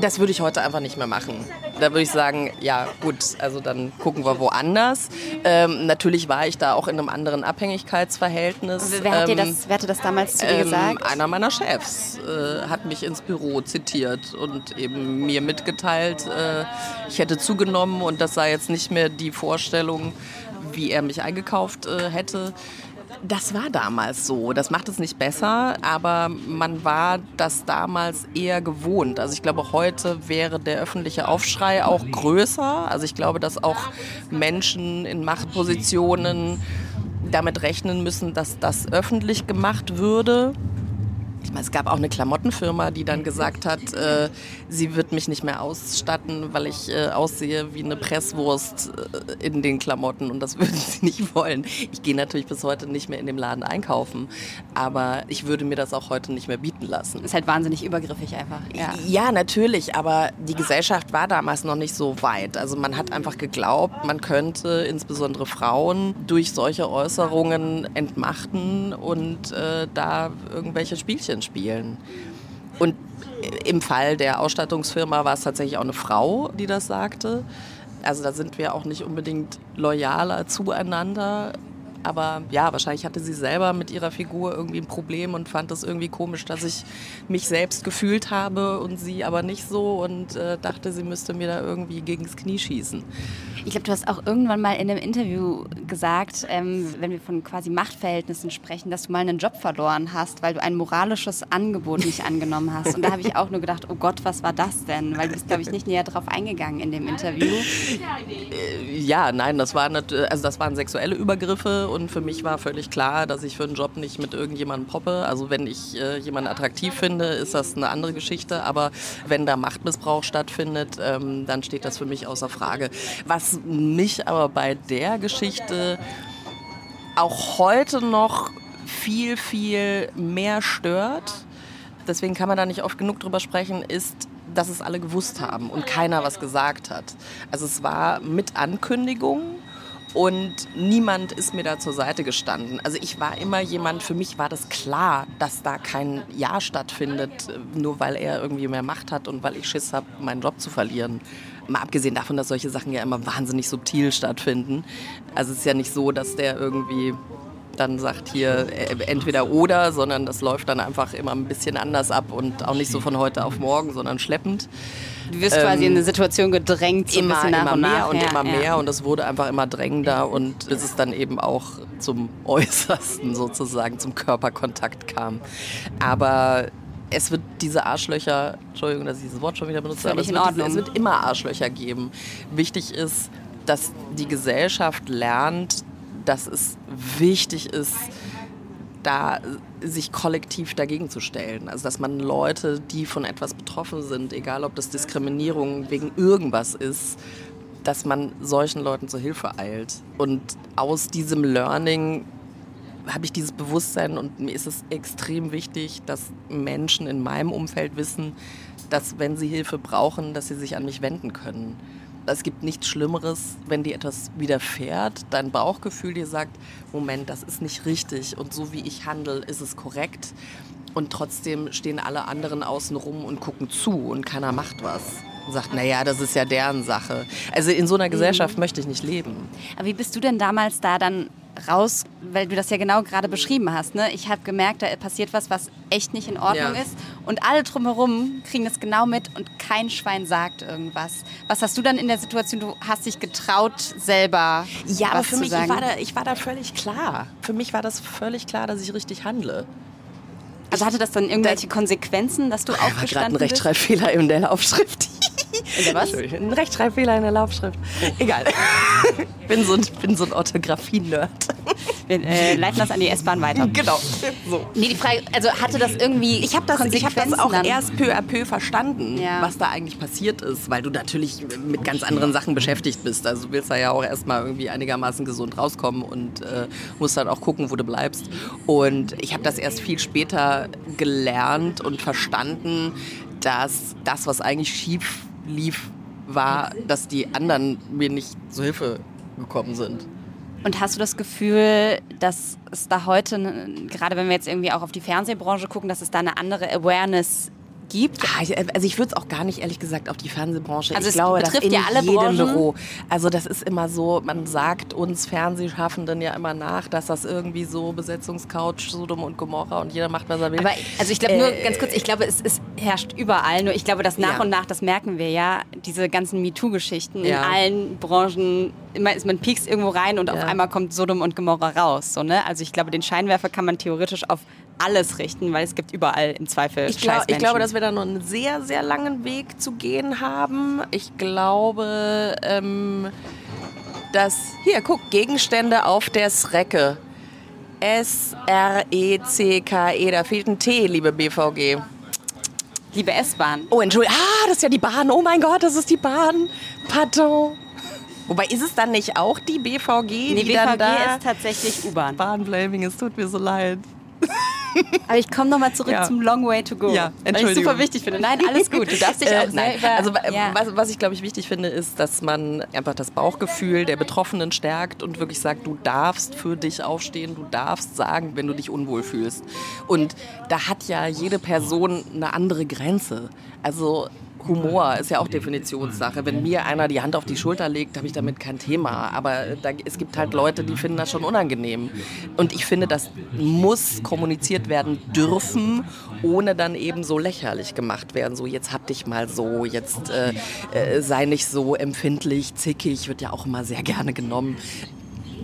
das würde ich heute einfach nicht mehr machen. Da würde ich sagen, ja gut, also dann gucken wir woanders. Ähm, natürlich war ich da auch in einem anderen Abhängigkeitsverhältnis. Wer hat, dir das, ähm, wer hatte das damals zu dir ähm, gesagt? Einer meiner Chefs äh, hat mich ins Büro zitiert und eben mir mitgeteilt, äh, ich hätte zugenommen und das sei jetzt nicht mehr die Vorstellung, wie er mich eingekauft äh, hätte. Das war damals so. Das macht es nicht besser, aber man war das damals eher gewohnt. Also ich glaube, heute wäre der öffentliche Aufschrei auch größer. Also ich glaube, dass auch Menschen in Machtpositionen damit rechnen müssen, dass das öffentlich gemacht würde. Es gab auch eine Klamottenfirma, die dann gesagt hat, äh, sie wird mich nicht mehr ausstatten, weil ich äh, aussehe wie eine Presswurst äh, in den Klamotten und das würden sie nicht wollen. Ich gehe natürlich bis heute nicht mehr in dem Laden einkaufen, aber ich würde mir das auch heute nicht mehr bieten lassen. Ist halt wahnsinnig übergriffig einfach. Ja. ja, natürlich, aber die Gesellschaft war damals noch nicht so weit. Also man hat einfach geglaubt, man könnte insbesondere Frauen durch solche Äußerungen entmachten und äh, da irgendwelche Spielchen Mädchen spielen. Und im Fall der Ausstattungsfirma war es tatsächlich auch eine Frau, die das sagte. Also da sind wir auch nicht unbedingt loyaler zueinander. Aber ja, wahrscheinlich hatte sie selber mit ihrer Figur irgendwie ein Problem und fand es irgendwie komisch, dass ich mich selbst gefühlt habe und sie aber nicht so und äh, dachte, sie müsste mir da irgendwie gegens Knie schießen. Ich glaube, du hast auch irgendwann mal in einem Interview gesagt, ähm, wenn wir von quasi Machtverhältnissen sprechen, dass du mal einen Job verloren hast, weil du ein moralisches Angebot nicht angenommen hast. Und da habe ich auch nur gedacht, oh Gott, was war das denn? Weil du bist, glaube ich, nicht näher darauf eingegangen in dem Interview. Äh, ja, nein, das waren, also das waren sexuelle Übergriffe und für mich war völlig klar, dass ich für einen Job nicht mit irgendjemandem poppe. Also wenn ich äh, jemanden attraktiv finde, ist das eine andere Geschichte. Aber wenn da Machtmissbrauch stattfindet, ähm, dann steht das für mich außer Frage. Was mich aber bei der Geschichte auch heute noch viel, viel mehr stört, deswegen kann man da nicht oft genug drüber sprechen, ist, dass es alle gewusst haben und keiner was gesagt hat. Also es war mit Ankündigung und niemand ist mir da zur Seite gestanden. Also ich war immer jemand, für mich war das klar, dass da kein Ja stattfindet, nur weil er irgendwie mehr Macht hat und weil ich Schiss habe, meinen Job zu verlieren. Mal abgesehen davon, dass solche Sachen ja immer wahnsinnig subtil stattfinden. Also es ist ja nicht so, dass der irgendwie dann sagt hier äh, entweder oder, sondern das läuft dann einfach immer ein bisschen anders ab und auch nicht so von heute auf morgen, sondern schleppend. Du wirst ähm, quasi in eine Situation gedrängt, so immer, ein immer mehr nach. und ja, immer mehr ja. und es wurde einfach immer drängender und bis es dann eben auch zum Äußersten sozusagen, zum Körperkontakt kam. Aber es wird diese Arschlöcher, Entschuldigung, dass ich dieses Wort schon wieder benutze, aber es wird, es wird immer Arschlöcher geben. Wichtig ist, dass die Gesellschaft lernt, dass es wichtig ist, da sich kollektiv dagegen zu stellen. Also dass man Leute, die von etwas betroffen sind, egal ob das Diskriminierung wegen irgendwas ist, dass man solchen Leuten zur Hilfe eilt. Und aus diesem Learning habe ich dieses Bewusstsein und mir ist es extrem wichtig, dass Menschen in meinem Umfeld wissen, dass wenn sie Hilfe brauchen, dass sie sich an mich wenden können. Es gibt nichts Schlimmeres, wenn dir etwas widerfährt, dein Bauchgefühl dir sagt, Moment, das ist nicht richtig und so wie ich handle, ist es korrekt. Und trotzdem stehen alle anderen außen rum und gucken zu und keiner macht was und sagt, naja, das ist ja deren Sache. Also in so einer Gesellschaft mhm. möchte ich nicht leben. Aber wie bist du denn damals da dann raus, weil du das ja genau gerade beschrieben hast. Ne? Ich habe gemerkt, da passiert was, was echt nicht in Ordnung ja. ist. Und alle drumherum kriegen das genau mit und kein Schwein sagt irgendwas. Was hast du dann in der Situation? Du hast dich getraut, selber. Ja, aber für mich, ich war, da, ich war da völlig klar. Für mich war das völlig klar, dass ich richtig handle. Also hatte das dann irgendwelche Konsequenzen, dass du aufgestanden bist? gerade ein Rechtschreibfehler in der Aufschrift. In der was? Ein Rechtschreibfehler in der Laufschrift. Oh. Egal. bin so ein, bin so ein Orthographie-Nerd. Wir äh, leiten das an die S-Bahn weiter. Genau. So. Nee, die Frage, also hatte das irgendwie. Ich habe das, hab das auch dann? erst peu à peu verstanden, ja. was da eigentlich passiert ist, weil du natürlich mit ganz anderen Sachen beschäftigt bist. Also du willst da ja auch erstmal irgendwie einigermaßen gesund rauskommen und äh, musst dann auch gucken, wo du bleibst. Und ich habe das erst viel später gelernt und verstanden, dass das, was eigentlich schief lief, war, dass die anderen mir nicht zur Hilfe gekommen sind. Und hast du das Gefühl, dass es da heute, gerade wenn wir jetzt irgendwie auch auf die Fernsehbranche gucken, dass es da eine andere Awareness gibt? Ah, also ich würde es auch gar nicht ehrlich gesagt auf die Fernsehbranche. Also ich glaube, das in ja alle jedem Branchen. Büro. Also das ist immer so, man sagt uns Fernsehschaffenden ja immer nach, dass das irgendwie so Besetzungscouch, Sodom und Gomorra und jeder macht, was er will. Aber also ich glaube äh, nur ganz kurz, ich glaube, es, es, herrscht überall. Nur ich glaube, dass nach ja. und nach, das merken wir ja, diese ganzen MeToo-Geschichten ja. in allen Branchen immer ist man piekst irgendwo rein und ja. auf einmal kommt Sodom und Gomorra raus. So, ne? Also ich glaube, den Scheinwerfer kann man theoretisch auf alles richten, weil es gibt überall im Zweifel ich, glaub, ich glaube, dass wir da noch einen sehr, sehr langen Weg zu gehen haben. Ich glaube, ähm, dass, hier, guck, Gegenstände auf der Strecke. S-R-E-C-K-E, -E, da fehlt ein T, liebe BVG. Liebe S-Bahn. Oh, Entschuldigung. Ah, das ist ja die Bahn. Oh mein Gott, das ist die Bahn. Pardon. Wobei ist es dann nicht auch die BVG? Nee, die BVG dann da ist tatsächlich U-Bahn. Bahnblaming, es tut mir so leid. Aber ich komme nochmal zurück ja. zum Long Way to Go. Ja, Entschuldigung. Weil ich super wichtig finde. Nein, alles gut. Du darfst dich auch äh, über, Also ja. was, was, ich glaube ich wichtig finde, ist, dass man einfach das Bauchgefühl der Betroffenen stärkt und wirklich sagt, du darfst für dich aufstehen, du darfst sagen, wenn du dich unwohl fühlst. Und da hat ja jede Person eine andere Grenze. Also Humor ist ja auch Definitionssache. Wenn mir einer die Hand auf die Schulter legt, habe ich damit kein Thema. Aber da, es gibt halt Leute, die finden das schon unangenehm. Und ich finde, das muss kommuniziert werden dürfen, ohne dann eben so lächerlich gemacht werden. So, jetzt hab dich mal so, jetzt äh, äh, sei nicht so empfindlich, zickig, wird ja auch immer sehr gerne genommen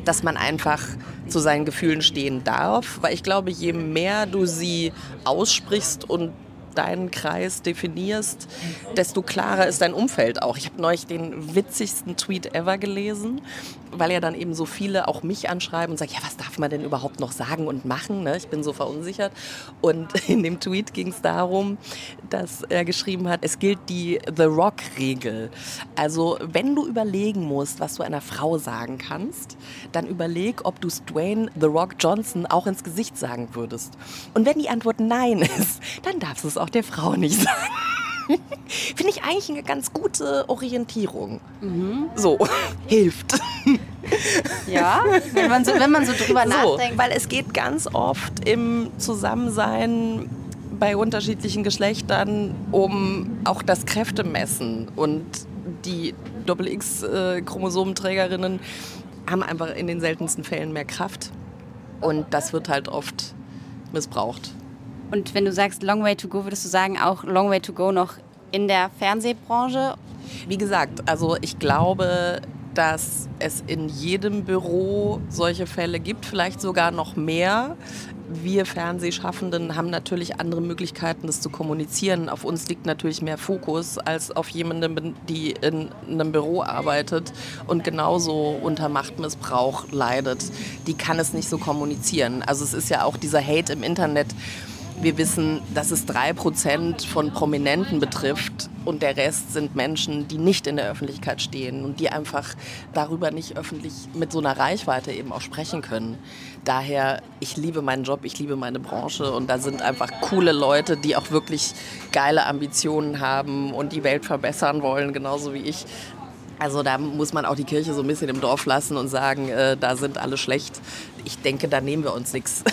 dass man einfach zu seinen Gefühlen stehen darf, weil ich glaube, je mehr du sie aussprichst und deinen Kreis definierst, desto klarer ist dein Umfeld auch. Ich habe neulich den witzigsten Tweet ever gelesen, weil ja dann eben so viele auch mich anschreiben und sagen, ja, was darf man denn überhaupt noch sagen und machen? Ne? Ich bin so verunsichert. Und in dem Tweet ging es darum, dass er geschrieben hat, es gilt die The Rock-Regel. Also wenn du überlegen musst, was du einer Frau sagen kannst, dann überleg, ob du Dwayne The Rock Johnson auch ins Gesicht sagen würdest. Und wenn die Antwort Nein ist, dann darfst du es auch der Frau nicht sagen. Finde ich eigentlich eine ganz gute Orientierung. Mhm. So, hilft. Ja, wenn man so, wenn man so drüber so, nachdenkt. Weil es geht ganz oft im Zusammensein bei unterschiedlichen Geschlechtern um auch das Kräftemessen. Und die Doppel-X-Chromosomenträgerinnen haben einfach in den seltensten Fällen mehr Kraft. Und das wird halt oft missbraucht. Und wenn du sagst Long Way to Go, würdest du sagen auch Long Way to Go noch in der Fernsehbranche? Wie gesagt, also ich glaube, dass es in jedem Büro solche Fälle gibt, vielleicht sogar noch mehr. Wir Fernsehschaffenden haben natürlich andere Möglichkeiten, das zu kommunizieren. Auf uns liegt natürlich mehr Fokus als auf jemanden, die in einem Büro arbeitet und genauso unter Machtmissbrauch leidet. Die kann es nicht so kommunizieren. Also es ist ja auch dieser Hate im Internet wir wissen, dass es drei Prozent von Prominenten betrifft und der Rest sind Menschen, die nicht in der Öffentlichkeit stehen und die einfach darüber nicht öffentlich mit so einer Reichweite eben auch sprechen können. Daher, ich liebe meinen Job, ich liebe meine Branche und da sind einfach coole Leute, die auch wirklich geile Ambitionen haben und die Welt verbessern wollen, genauso wie ich. Also da muss man auch die Kirche so ein bisschen im Dorf lassen und sagen, äh, da sind alle schlecht. Ich denke, da nehmen wir uns nichts.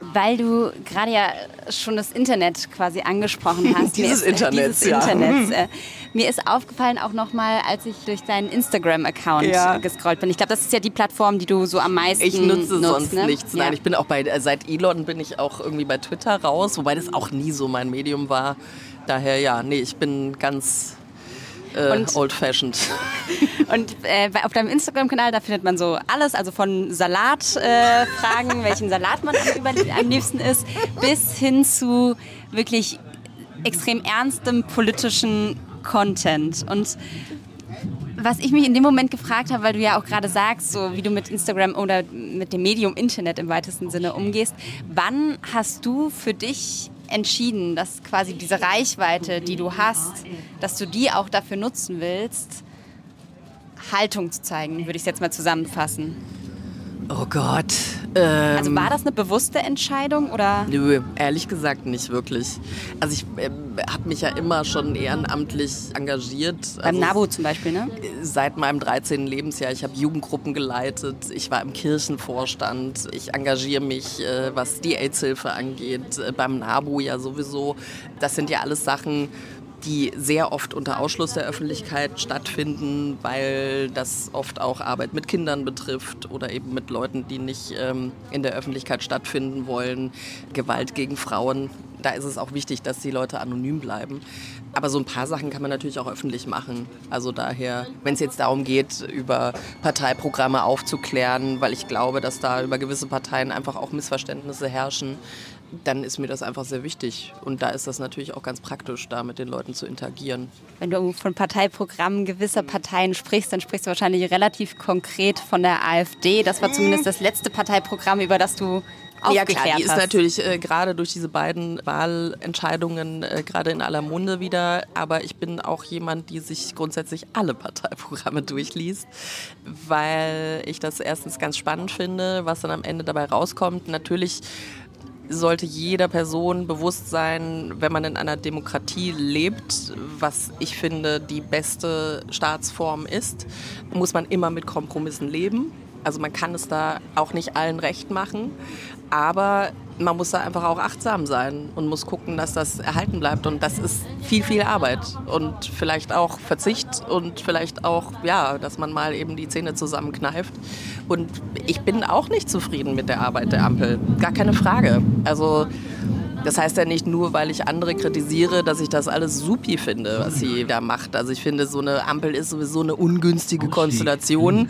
Weil du gerade ja schon das Internet quasi angesprochen hast. dieses ist, Internet, dieses ja. Internets, äh, mir ist aufgefallen auch nochmal, als ich durch deinen Instagram-Account Ja. äh, gescrollt bin. Ich glaube, das ist ja die Plattform, die du so am meisten Ich nutze nutzt, sonst ne? nichts. Ja. Nein, ich bin auch bei, äh, seit Elon bin ich auch irgendwie bei Twitter raus, wobei das auch nie so mein Medium war. Daher ja, nee, ich bin ganz äh, Und- old-fashioned. Und äh, auf deinem Instagram-Kanal, da findet man so alles, also von Salatfragen, äh, welchen Salat man am, über, am liebsten isst, bis hin zu wirklich extrem ernstem politischen Content. Und was ich mich in dem Moment gefragt habe, weil du ja auch gerade sagst, so wie du mit Instagram oder mit dem Medium Internet im weitesten Sinne umgehst, wann hast du für dich entschieden, dass quasi diese Reichweite, die du hast, dass du die auch dafür nutzen willst, Haltung zu zeigen, würde ich es jetzt mal zusammenfassen. Oh Gott. Ähm, Also war das eine bewusste Entscheidung oder? Nö, ehrlich gesagt nicht wirklich. Also ich ähm, habe mich ja immer schon ehrenamtlich engagiert. Beim also NABU zum Beispiel, ne? Seit meinem 13. Lebensjahr. Ich habe Jugendgruppen geleitet. Ich war im Kirchenvorstand. Ich engagiere mich, äh, was die AIDS-Hilfe angeht. Äh, beim NABU ja sowieso. Das sind ja alles Sachen, die sehr oft unter Ausschluss der Öffentlichkeit stattfinden, weil das oft auch Arbeit mit Kindern betrifft oder eben mit Leuten, die nicht ähm, in der Öffentlichkeit stattfinden wollen. Gewalt gegen Frauen. Da ist es auch wichtig, dass die Leute anonym bleiben. Aber so ein paar Sachen kann man natürlich auch öffentlich machen. Also daher, wenn es jetzt darum geht, über Parteiprogramme aufzuklären, weil ich glaube, dass da über gewisse Parteien einfach auch Missverständnisse herrschen, dann ist mir das einfach sehr wichtig. Und da ist das natürlich auch ganz praktisch, da mit den Leuten zu interagieren. Wenn du von Parteiprogrammen gewisser Parteien sprichst, dann sprichst du wahrscheinlich relativ konkret von der AfD. Das war zumindest das letzte Parteiprogramm, über das du Ja klar, die ist hast. natürlich äh, gerade durch diese beiden Wahlentscheidungen äh, gerade in aller Munde wieder. Aber ich bin auch jemand, die sich grundsätzlich alle Parteiprogramme durchliest, weil ich das erstens ganz spannend finde, was dann am Ende dabei rauskommt. Natürlich sollte jeder Person bewusst sein, wenn man in einer Demokratie lebt, was ich finde die beste Staatsform ist, muss man immer mit Kompromissen leben. Also man kann es da auch nicht allen recht machen, aber man muss da einfach auch achtsam sein und muss gucken, dass das erhalten bleibt. Und das ist viel, viel Arbeit und vielleicht auch Verzicht und vielleicht auch, ja, dass man mal eben die Zähne zusammenkneift. Und ich bin auch nicht zufrieden mit der Arbeit der Ampel. Gar keine Frage. Also das heißt ja nicht nur, weil ich andere kritisiere, dass ich das alles supi finde, was sie da macht. Also ich finde, so eine Ampel ist sowieso eine ungünstige Konstellation.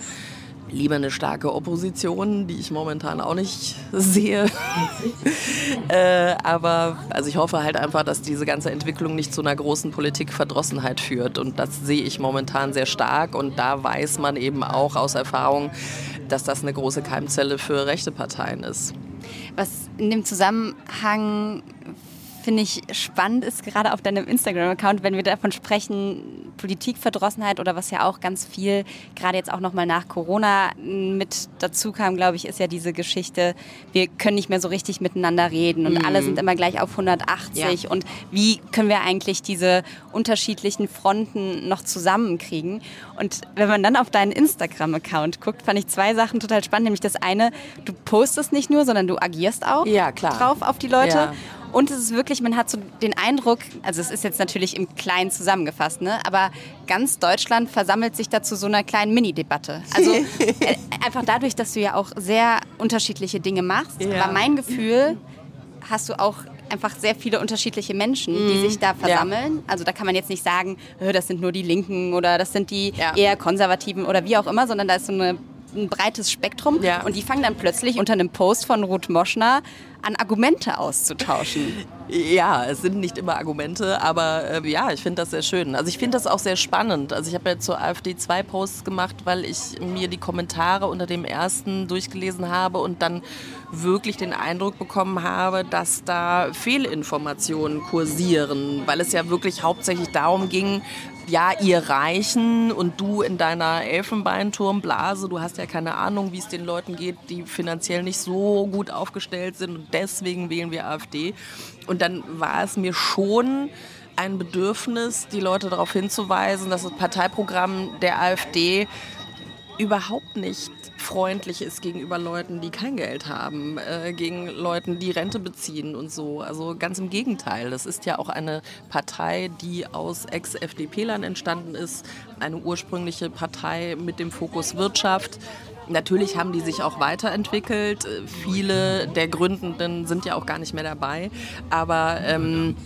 Lieber eine starke Opposition, die ich momentan auch nicht sehe. äh, aber also ich hoffe halt einfach, dass diese ganze Entwicklung nicht zu einer großen Politikverdrossenheit führt. Und das sehe ich momentan sehr stark. Und da weiß man eben auch aus Erfahrung, dass das eine große Keimzelle für rechte Parteien ist. Was in dem Zusammenhang finde ich spannend ist, gerade auf deinem Instagram-Account, wenn wir davon sprechen, Politikverdrossenheit oder was ja auch ganz viel, gerade jetzt auch nochmal nach Corona mit dazu kam, glaube ich, ist ja diese Geschichte, wir können nicht mehr so richtig miteinander reden und alle sind immer gleich auf 180 Ja. und wie können wir eigentlich diese unterschiedlichen Fronten noch zusammenkriegen? Und wenn man dann auf deinen Instagram-Account guckt, fand ich zwei Sachen total spannend, nämlich das eine, du postest nicht nur, sondern du agierst auch Ja, klar. drauf auf die Leute. Ja. Und es ist wirklich, man hat so den Eindruck, also es ist jetzt natürlich im Kleinen zusammengefasst, ne? aber ganz Deutschland versammelt sich dazu so einer kleinen Mini-Debatte. Also äh, einfach dadurch, dass du ja auch sehr unterschiedliche Dinge machst, Ja. war mein Gefühl, hast du auch einfach sehr viele unterschiedliche Menschen, die mhm. sich da versammeln. Ja. Also da kann man jetzt nicht sagen, das sind nur die Linken oder das sind die ja. eher Konservativen oder wie auch immer, sondern da ist so eine ein breites Spektrum ja. und die fangen dann plötzlich unter einem Post von Ruth Moschner an Argumente auszutauschen. Ja, es sind nicht immer Argumente, aber äh, ja, ich finde das sehr schön. Also ich finde das auch sehr spannend. Also ich habe ja zur AfD zwei Posts gemacht, weil ich mir die Kommentare unter dem ersten durchgelesen habe und dann wirklich den Eindruck bekommen habe, dass da Fehlinformationen kursieren, weil es ja wirklich hauptsächlich darum ging, ja, ihr Reichen und du in deiner Elfenbeinturmblase, du hast ja keine Ahnung, wie es den Leuten geht, die finanziell nicht so gut aufgestellt sind und deswegen wählen wir AfD. Und dann war es mir schon ein Bedürfnis, die Leute darauf hinzuweisen, dass das Parteiprogramm der AfD überhaupt nicht freundlich ist gegenüber Leuten, die kein Geld haben, äh, gegen Leuten, die Rente beziehen und so. Also ganz im Gegenteil. Das ist ja auch eine Partei, die aus Ex-FDP-Lern entstanden ist. Eine ursprüngliche Partei mit dem Fokus Wirtschaft, Natürlich haben die sich auch weiterentwickelt. Viele der Gründenden sind ja auch gar nicht mehr dabei. Aber ähm,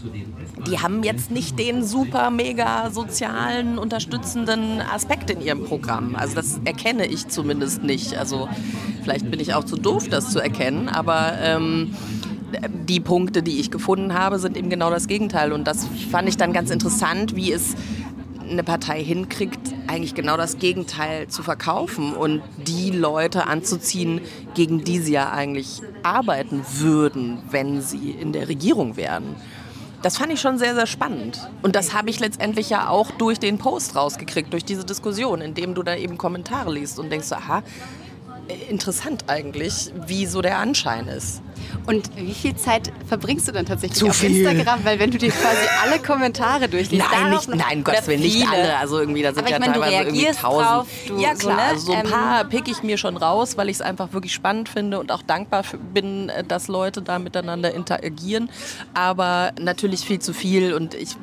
die haben jetzt nicht den super, mega sozialen, unterstützenden Aspekt in ihrem Programm. Also das erkenne ich zumindest nicht. Also vielleicht bin ich auch zu doof, das zu erkennen. Aber ähm, die Punkte, die ich gefunden habe, sind eben genau das Gegenteil. Und das fand ich dann ganz interessant, wie es eine Partei hinkriegt, eigentlich genau das Gegenteil zu verkaufen und die Leute anzuziehen, gegen die sie ja eigentlich arbeiten würden, wenn sie in der Regierung wären. Das fand ich schon sehr, sehr spannend. Und das habe ich letztendlich ja auch durch den Post rausgekriegt, durch diese Diskussion, indem du da eben Kommentare liest und denkst, aha, interessant eigentlich, wie so der Anschein ist. Und wie viel Zeit verbringst du dann tatsächlich Zu auf viel. Instagram? Weil wenn du dir quasi alle Kommentare durchliest, nein, nicht, nein, Gottes Willen, nicht alle. Also irgendwie, da sind Aber ja ich meine, teilweise irgendwie tausend. Drauf, du, ja klar, so, ne? also so ein ähm, paar pick ich mir schon raus, weil ich es einfach wirklich spannend finde und auch dankbar bin, äh, dass Leute da miteinander interagieren. Aber natürlich viel zu viel und ich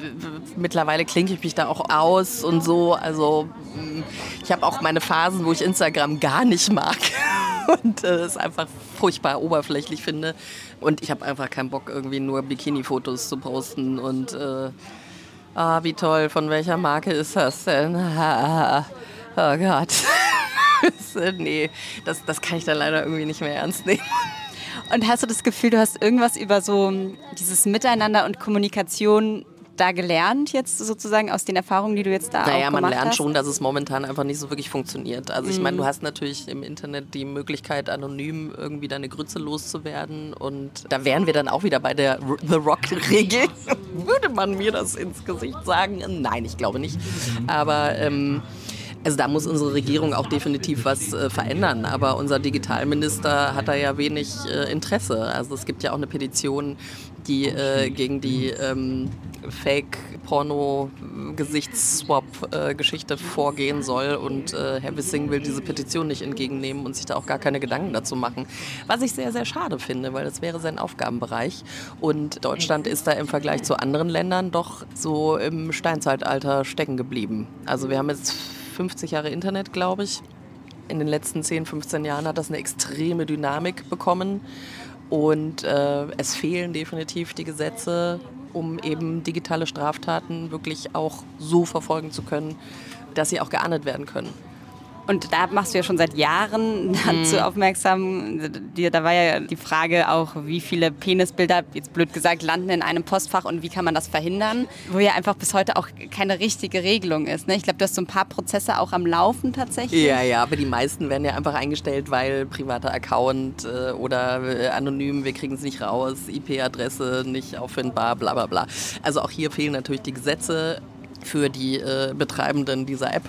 mittlerweile klinke ich mich da auch aus und so. Also mm, ich habe auch meine Phasen, wo ich Instagram gar nicht mag und äh, es einfach furchtbar oberflächlich finde. Und ich habe einfach keinen Bock, irgendwie nur Bikini-Fotos zu posten und äh, ah, wie toll, von welcher Marke ist das denn? oh Gott. nee, das, das kann ich dann leider irgendwie nicht mehr ernst nehmen. Und hast du das Gefühl, du hast irgendwas über so dieses Miteinander und Kommunikation da gelernt jetzt sozusagen aus den Erfahrungen, die du jetzt da naja, auch gemacht hast? Naja, man lernt hast? schon, dass es momentan einfach nicht so wirklich funktioniert. Also ich meine, du mhm. hast natürlich im Internet die Möglichkeit, anonym irgendwie deine Grütze loszuwerden und da wären wir dann auch wieder bei der The Rock-Regel. Würde man mir das ins Gesicht sagen? Nein, ich glaube nicht. Aber... Ähm, also da muss unsere Regierung auch definitiv was äh, verändern. Aber unser Digitalminister hat da ja wenig äh, Interesse. Also es gibt ja auch eine Petition, die äh, gegen die ähm, Fake-Porno-Gesichtsswap-Geschichte äh, vorgehen soll. Und äh, Herr Wissing will diese Petition nicht entgegennehmen und sich da auch gar keine Gedanken dazu machen. Was ich sehr, sehr schade finde, weil das wäre sein Aufgabenbereich. Und Deutschland ist da im Vergleich zu anderen Ländern doch so im Steinzeitalter stecken geblieben. Also wir haben jetzt 50 Jahre Internet, glaube ich. In den letzten 10, 15 Jahren hat das eine extreme Dynamik bekommen. Und äh, es fehlen definitiv die Gesetze, um eben digitale Straftaten wirklich auch so verfolgen zu können, dass sie auch geahndet werden können. Und da machst du ja schon seit Jahren dazu mhm. aufmerksam. Da war ja die Frage auch, wie viele Penisbilder, jetzt blöd gesagt, landen in einem Postfach und wie kann man das verhindern? Wo ja einfach bis heute auch keine richtige Regelung ist. Ne? Ich glaube, du hast so ein paar Prozesse auch am Laufen tatsächlich. Ja, ja, aber die meisten werden ja einfach eingestellt, weil privater Account äh, oder äh, anonym, wir kriegen es nicht raus, IP-Adresse nicht auffindbar, bla bla bla. Also auch hier fehlen natürlich die Gesetze für die äh, Betreibenden dieser App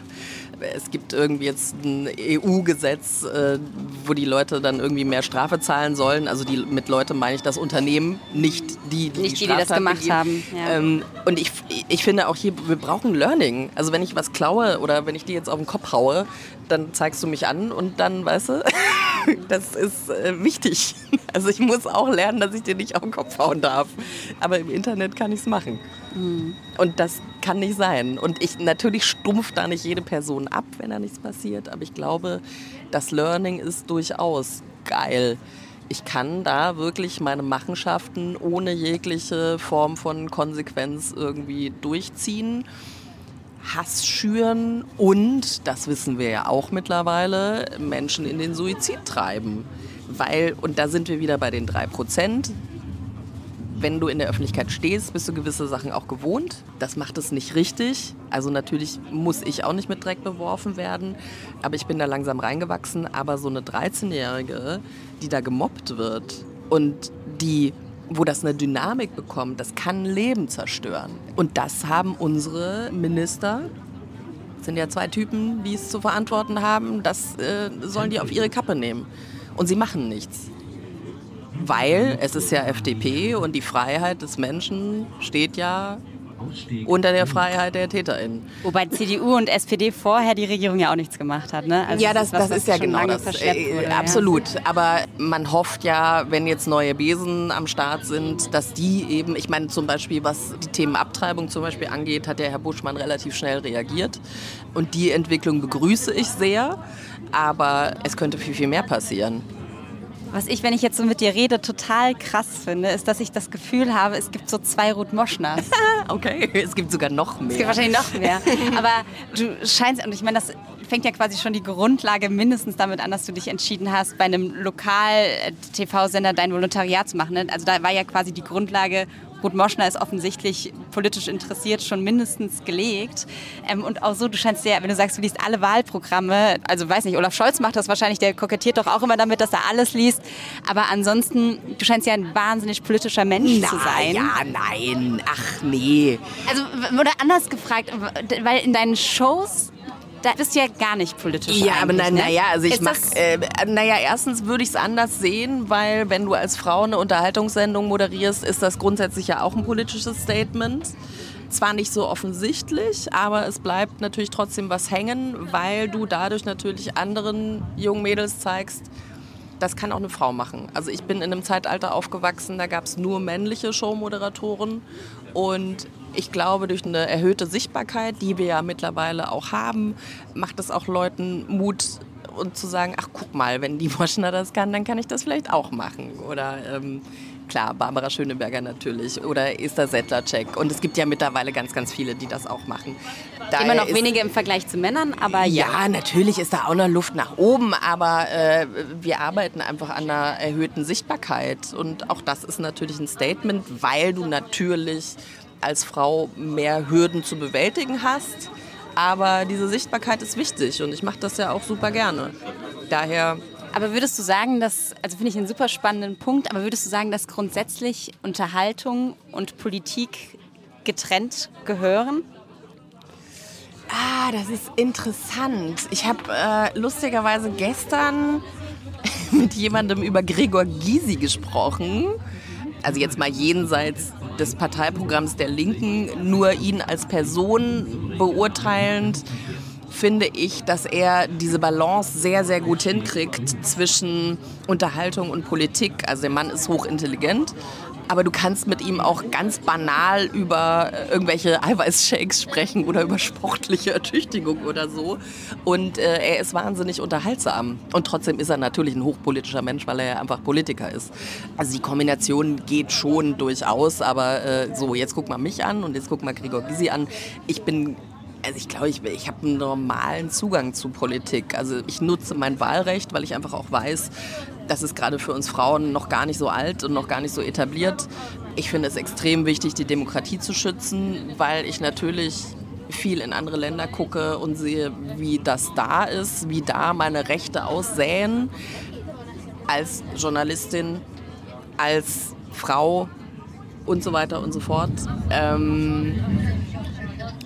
es gibt irgendwie jetzt ein EU-Gesetz, äh, wo die Leute dann irgendwie mehr Strafe zahlen sollen. Also die, mit Leute meine ich das Unternehmen, nicht die, die, nicht die, die, die das gemacht begeben. haben. Ja. Ähm, und ich, ich finde auch hier, wir brauchen Learning. Also wenn ich was klaue oder wenn ich dir jetzt auf den Kopf haue, dann zeigst du mich an und dann, weißt du, das ist äh, wichtig. Also ich muss auch lernen, dass ich dir nicht auf den Kopf hauen darf. Aber im Internet kann ich es machen. Mhm. Und das kann nicht sein. Und ich natürlich stumpft da nicht jede Person ab, wenn da nichts passiert. Aber ich glaube, das Learning ist durchaus geil Ich kann da wirklich meine Machenschaften ohne jegliche Form von Konsequenz irgendwie durchziehen. Hass schüren und, das wissen wir ja auch mittlerweile, Menschen in den Suizid treiben. Weil, und da sind wir wieder bei den drei Prozent, wenn du in der Öffentlichkeit stehst, bist du gewisse Sachen auch gewohnt. Das macht es nicht richtig. Also natürlich muss ich auch nicht mit Dreck beworfen werden, aber ich bin da langsam reingewachsen. Aber so eine 13-Jährige, die da gemobbt wird und die wo das eine Dynamik bekommt, das kann Leben zerstören. Und das haben unsere Minister, das sind ja zwei Typen, die es zu verantworten haben, das äh, sollen die auf ihre Kappe nehmen. Und sie machen nichts weil es ist ja FDP und die Freiheit des Menschen steht ja unter der Freiheit der TäterInnen. Wobei CDU und SPD vorher die Regierung ja auch nichts gemacht hat. Ne? Also ja, das, das, das ist ja genau das. Äh, wurde, absolut. Ja. Aber man hofft ja, wenn jetzt neue Besen am Start sind, dass die eben, ich meine zum Beispiel, was die Themen Abtreibung zum Beispiel angeht, hat der Herr Buschmann relativ schnell reagiert. Und die Entwicklung begrüße ich sehr. Aber es könnte viel, viel mehr passieren. Was ich, wenn ich jetzt so mit dir rede, total krass finde, ist, dass ich das Gefühl habe, es gibt so zwei Ruth Moschners. okay, es gibt sogar noch mehr. Es gibt wahrscheinlich noch mehr. Aber du scheinst, und ich meine, das fängt ja quasi schon die Grundlage mindestens damit an, dass du dich entschieden hast, bei einem Lokal-TV-Sender dein Volontariat zu machen. Ne? Also da war ja quasi die Grundlage, Ruth Moschner ist offensichtlich politisch interessiert, schon mindestens gelegt. Ähm, und auch so, du scheinst ja, wenn du sagst, du liest alle Wahlprogramme, also weiß nicht, Olaf Scholz macht das wahrscheinlich, der kokettiert doch auch immer damit, dass er alles liest. Aber ansonsten, du scheinst ja ein wahnsinnig politischer Mensch Na, zu sein. Ja, nein, ach nee. Also, oder anders gefragt, weil in deinen Shows da bist du ja gar nicht politisch. Ja, aber na, ne? naja, also ich mach, äh, naja, erstens würde ich es anders sehen, weil wenn du als Frau eine Unterhaltungssendung moderierst, ist das grundsätzlich ja auch ein politisches Statement. Zwar nicht so offensichtlich, aber es bleibt natürlich trotzdem was hängen, weil du dadurch natürlich anderen jungen Mädels zeigst, das kann auch eine Frau machen. Also ich bin in einem Zeitalter aufgewachsen, da gab es nur männliche Showmoderatoren und ich glaube, durch eine erhöhte Sichtbarkeit, die wir ja mittlerweile auch haben, macht es auch Leuten Mut und zu sagen, ach guck mal, wenn die Moschner das kann, dann kann ich das vielleicht auch machen. Oder ähm, klar, Barbara Schöneberger natürlich oder Esther Settlercheck. Und es gibt ja mittlerweile ganz, ganz viele, die das auch machen. Daher Immer noch wenige im Vergleich zu Männern, aber ja. Ja, natürlich ist da auch noch Luft nach oben, aber äh, wir arbeiten einfach an einer erhöhten Sichtbarkeit. Und auch das ist natürlich ein Statement, weil du natürlich als Frau mehr Hürden zu bewältigen hast. Aber diese Sichtbarkeit ist wichtig und ich mache das ja auch super gerne. Daher. Aber würdest du sagen, dass, also finde ich einen super spannenden Punkt, aber würdest du sagen, dass grundsätzlich Unterhaltung und Politik getrennt gehören? Ah, das ist interessant. Ich habe äh, lustigerweise gestern mit jemandem über Gregor Gysi gesprochen. Also jetzt mal jenseits des Parteiprogramms der Linken, nur ihn als Person beurteilend, finde ich, dass er diese Balance sehr, sehr gut hinkriegt zwischen Unterhaltung und Politik. Also der Mann ist hochintelligent, aber du kannst mit ihm auch ganz banal über äh, irgendwelche Eiweißshakes sprechen oder über sportliche Ertüchtigung oder so. Und äh, er ist wahnsinnig unterhaltsam. Und trotzdem ist er natürlich ein hochpolitischer Mensch, weil er ja einfach Politiker ist. Also die Kombination geht schon durchaus, aber äh, so, jetzt guck mal mich an und jetzt guck mal Gregor Gysi an. Ich bin also ich glaube, ich, ich habe einen normalen Zugang zu Politik. Also ich nutze mein Wahlrecht, weil ich einfach auch weiß, das ist gerade für uns Frauen noch gar nicht so alt und noch gar nicht so etabliert. Ich finde es extrem wichtig, die Demokratie zu schützen, weil ich natürlich viel in andere Länder gucke und sehe, wie das da ist, wie da meine Rechte aussähen. Als Journalistin, als Frau und so weiter und so fort. Ähm,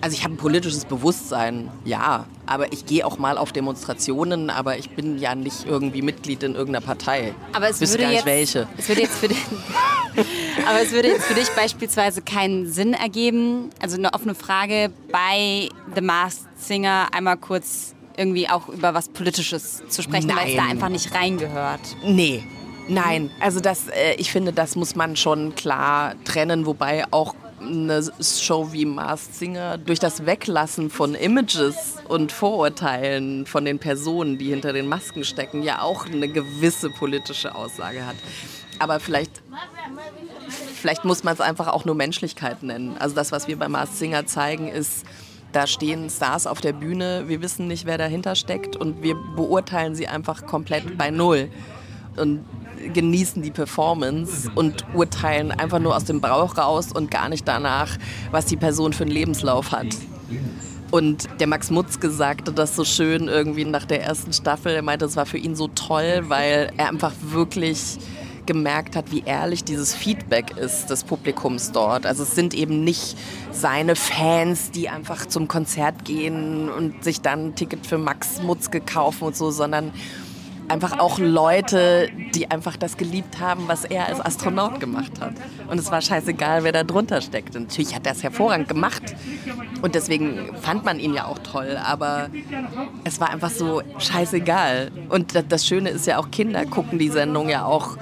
also ich habe ein politisches Bewusstsein, ja. Aber ich gehe auch mal auf Demonstrationen, aber ich bin ja nicht irgendwie Mitglied in irgendeiner Partei. Aber es würde gar jetzt, welche. Es würde jetzt für dich, aber es würde jetzt für dich beispielsweise keinen Sinn ergeben. Also eine offene Frage bei The Masked Singer einmal kurz irgendwie auch über was Politisches zu sprechen, weil es da einfach nicht reingehört. Nee, Nein, also das, äh, ich finde, das muss man schon klar trennen, wobei auch eine Show wie Masked Singer durch das Weglassen von Images und Vorurteilen von den Personen, die hinter den Masken stecken, ja auch eine gewisse politische Aussage hat. Aber vielleicht, vielleicht muss man es einfach auch nur Menschlichkeit nennen. Also das, was wir bei Masked Singer zeigen, ist, da stehen Stars auf der Bühne, wir wissen nicht, wer dahinter steckt und wir beurteilen sie einfach komplett bei Null. Und genießen die Performance und urteilen einfach nur aus dem Bauch raus und gar nicht danach, was die Person für einen Lebenslauf hat. Und der Max Mutzke sagte das so schön irgendwie nach der ersten Staffel. Er meinte, es war für ihn so toll, weil er einfach wirklich gemerkt hat, wie ehrlich dieses Feedback ist des Publikums dort. Also es sind eben nicht seine Fans, die einfach zum Konzert gehen und sich dann ein Ticket für Max Mutzke kaufen und so, sondern einfach auch Leute, die einfach das geliebt haben, was er als Astronaut gemacht hat. Und es war scheißegal, wer da drunter steckt. Und natürlich hat er es hervorragend gemacht. Und deswegen fand man ihn ja auch toll. Aber es war einfach so scheißegal. Und das Schöne ist ja auch, Kinder gucken die Sendung ja auch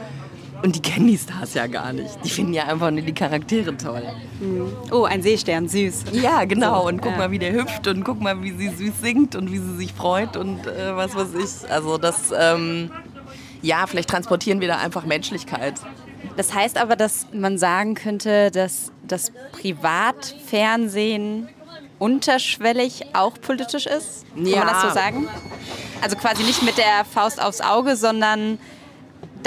und die kennen die Stars ja gar nicht. Die finden ja einfach nur die Charaktere toll. Mhm. Oh, ein Seestern, süß. Ja, genau. Und guck ja. mal, wie der hüpft und guck mal, wie sie süß singt und wie sie sich freut und äh, was weiß ich. Also das, ähm, ja, vielleicht transportieren wir da einfach Menschlichkeit. Das heißt aber, dass man sagen könnte, dass das Privatfernsehen unterschwellig auch politisch ist? Kann ja. man das so sagen? Also quasi nicht mit der Faust aufs Auge, sondern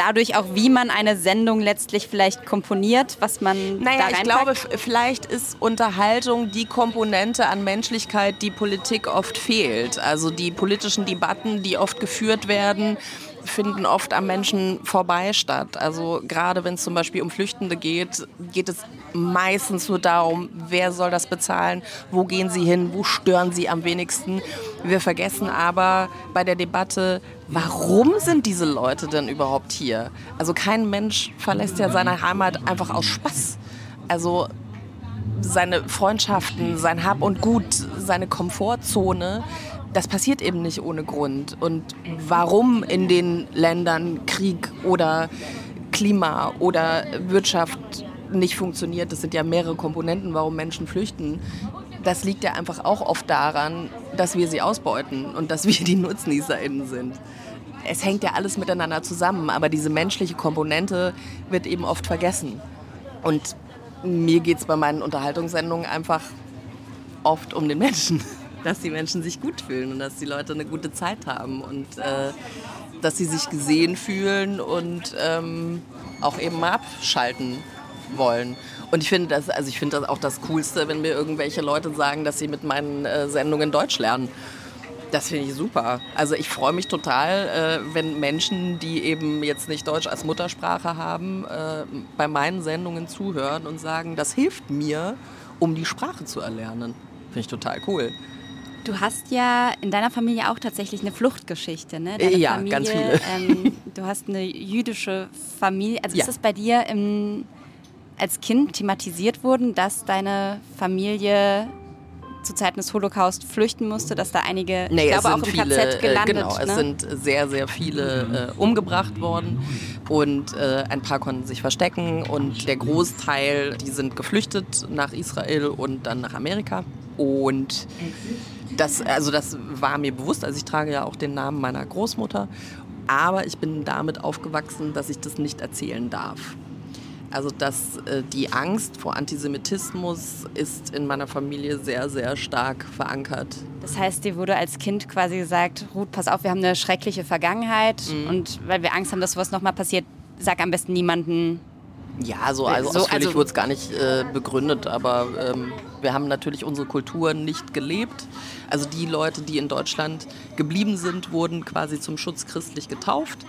dadurch auch, wie man eine Sendung letztlich vielleicht komponiert, was man naja, da ich glaube, vielleicht ist Unterhaltung die Komponente an Menschlichkeit, die Politik oft fehlt. Also die politischen Debatten, die oft geführt werden, finden oft am Menschen vorbei statt. Also gerade wenn es zum Beispiel um Flüchtende geht, geht es meistens nur darum, wer soll das bezahlen, wo gehen sie hin, wo stören sie am wenigsten. Wir vergessen aber bei der Debatte, warum sind diese Leute denn überhaupt hier? Also kein Mensch verlässt ja seine Heimat einfach aus Spaß. Also seine Freundschaften, sein Hab und Gut, seine Komfortzone, das passiert eben nicht ohne Grund. Und warum in den Ländern Krieg oder Klima oder Wirtschaft nicht funktioniert, das sind ja mehrere Komponenten, warum Menschen flüchten. Das liegt ja einfach auch oft daran, dass wir sie ausbeuten und dass wir die NutznießerInnen sind. Es hängt ja alles miteinander zusammen, aber diese menschliche Komponente wird eben oft vergessen. Und mir geht es bei meinen Unterhaltungssendungen einfach oft um den Menschen dass die Menschen sich gut fühlen und dass die Leute eine gute Zeit haben und äh, dass sie sich gesehen fühlen und ähm, auch eben mal abschalten wollen. Und ich finde das, also ich finde das auch das Coolste, wenn mir irgendwelche Leute sagen, dass sie mit meinen äh, Sendungen Deutsch lernen. Das finde ich super. Also ich freue mich total, äh, wenn Menschen, die eben jetzt nicht Deutsch als Muttersprache haben, äh, bei meinen Sendungen zuhören und sagen, das hilft mir, um die Sprache zu erlernen. Finde ich total cool. Du hast ja in deiner Familie auch tatsächlich eine Fluchtgeschichte, ne? Deine ja, Familie, ganz viele. Ähm, du hast eine jüdische Familie. Also ja. ist es bei dir im, als Kind thematisiert worden, dass deine Familie zu Zeiten des Holocaust flüchten musste, dass da einige, nee, ich glaube auch im viele, KZ äh, gelandet. Genau, ne? es sind sehr, sehr viele äh, umgebracht worden und äh, ein paar konnten sich verstecken und der Großteil, die sind geflüchtet nach Israel und dann nach Amerika und das, also das war mir bewusst, also ich trage ja auch den Namen meiner Großmutter, aber ich bin damit aufgewachsen, dass ich das nicht erzählen darf. Also dass äh, die Angst vor Antisemitismus ist in meiner Familie sehr, sehr stark verankert. Das heißt, dir wurde als Kind quasi gesagt, Ruth, pass auf, wir haben eine schreckliche Vergangenheit mhm. und weil wir Angst haben, dass sowas nochmal passiert, sag am besten niemanden, ja, so, also so, ausführlich also, wurde es gar nicht äh, begründet, aber ähm, wir haben natürlich unsere Kultur nicht gelebt. Also die Leute, die in Deutschland geblieben sind, wurden quasi zum Schutz christlich getauft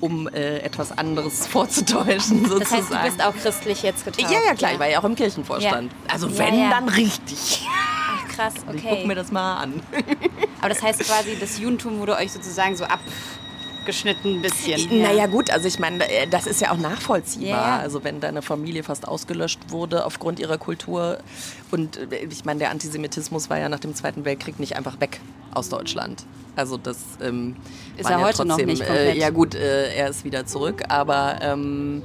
um äh, etwas anderes vorzutäuschen. Sozusagen. Das heißt, du bist auch christlich jetzt getauft? Ja, ja, klar, ich war ja auch im Kirchenvorstand. Ja. Also ja, wenn, ja. dann richtig. Ach krass, okay. Ich guck mir das mal an. Aber das heißt quasi, das Judentum wurde euch sozusagen so ab abgeschnitten ein bisschen. Naja gut, also ich meine, äh, das ist ja auch nachvollziehbar. Yeah. Also wenn deine Familie fast ausgelöscht wurde aufgrund ihrer Kultur und äh, ich meine, der Antisemitismus war ja nach dem Zweiten Weltkrieg nicht einfach weg aus Deutschland. Also das ähm, ist er ja heute trotzdem, noch nicht komplett. Äh, ja gut, äh, er ist wieder zurück, aber ähm,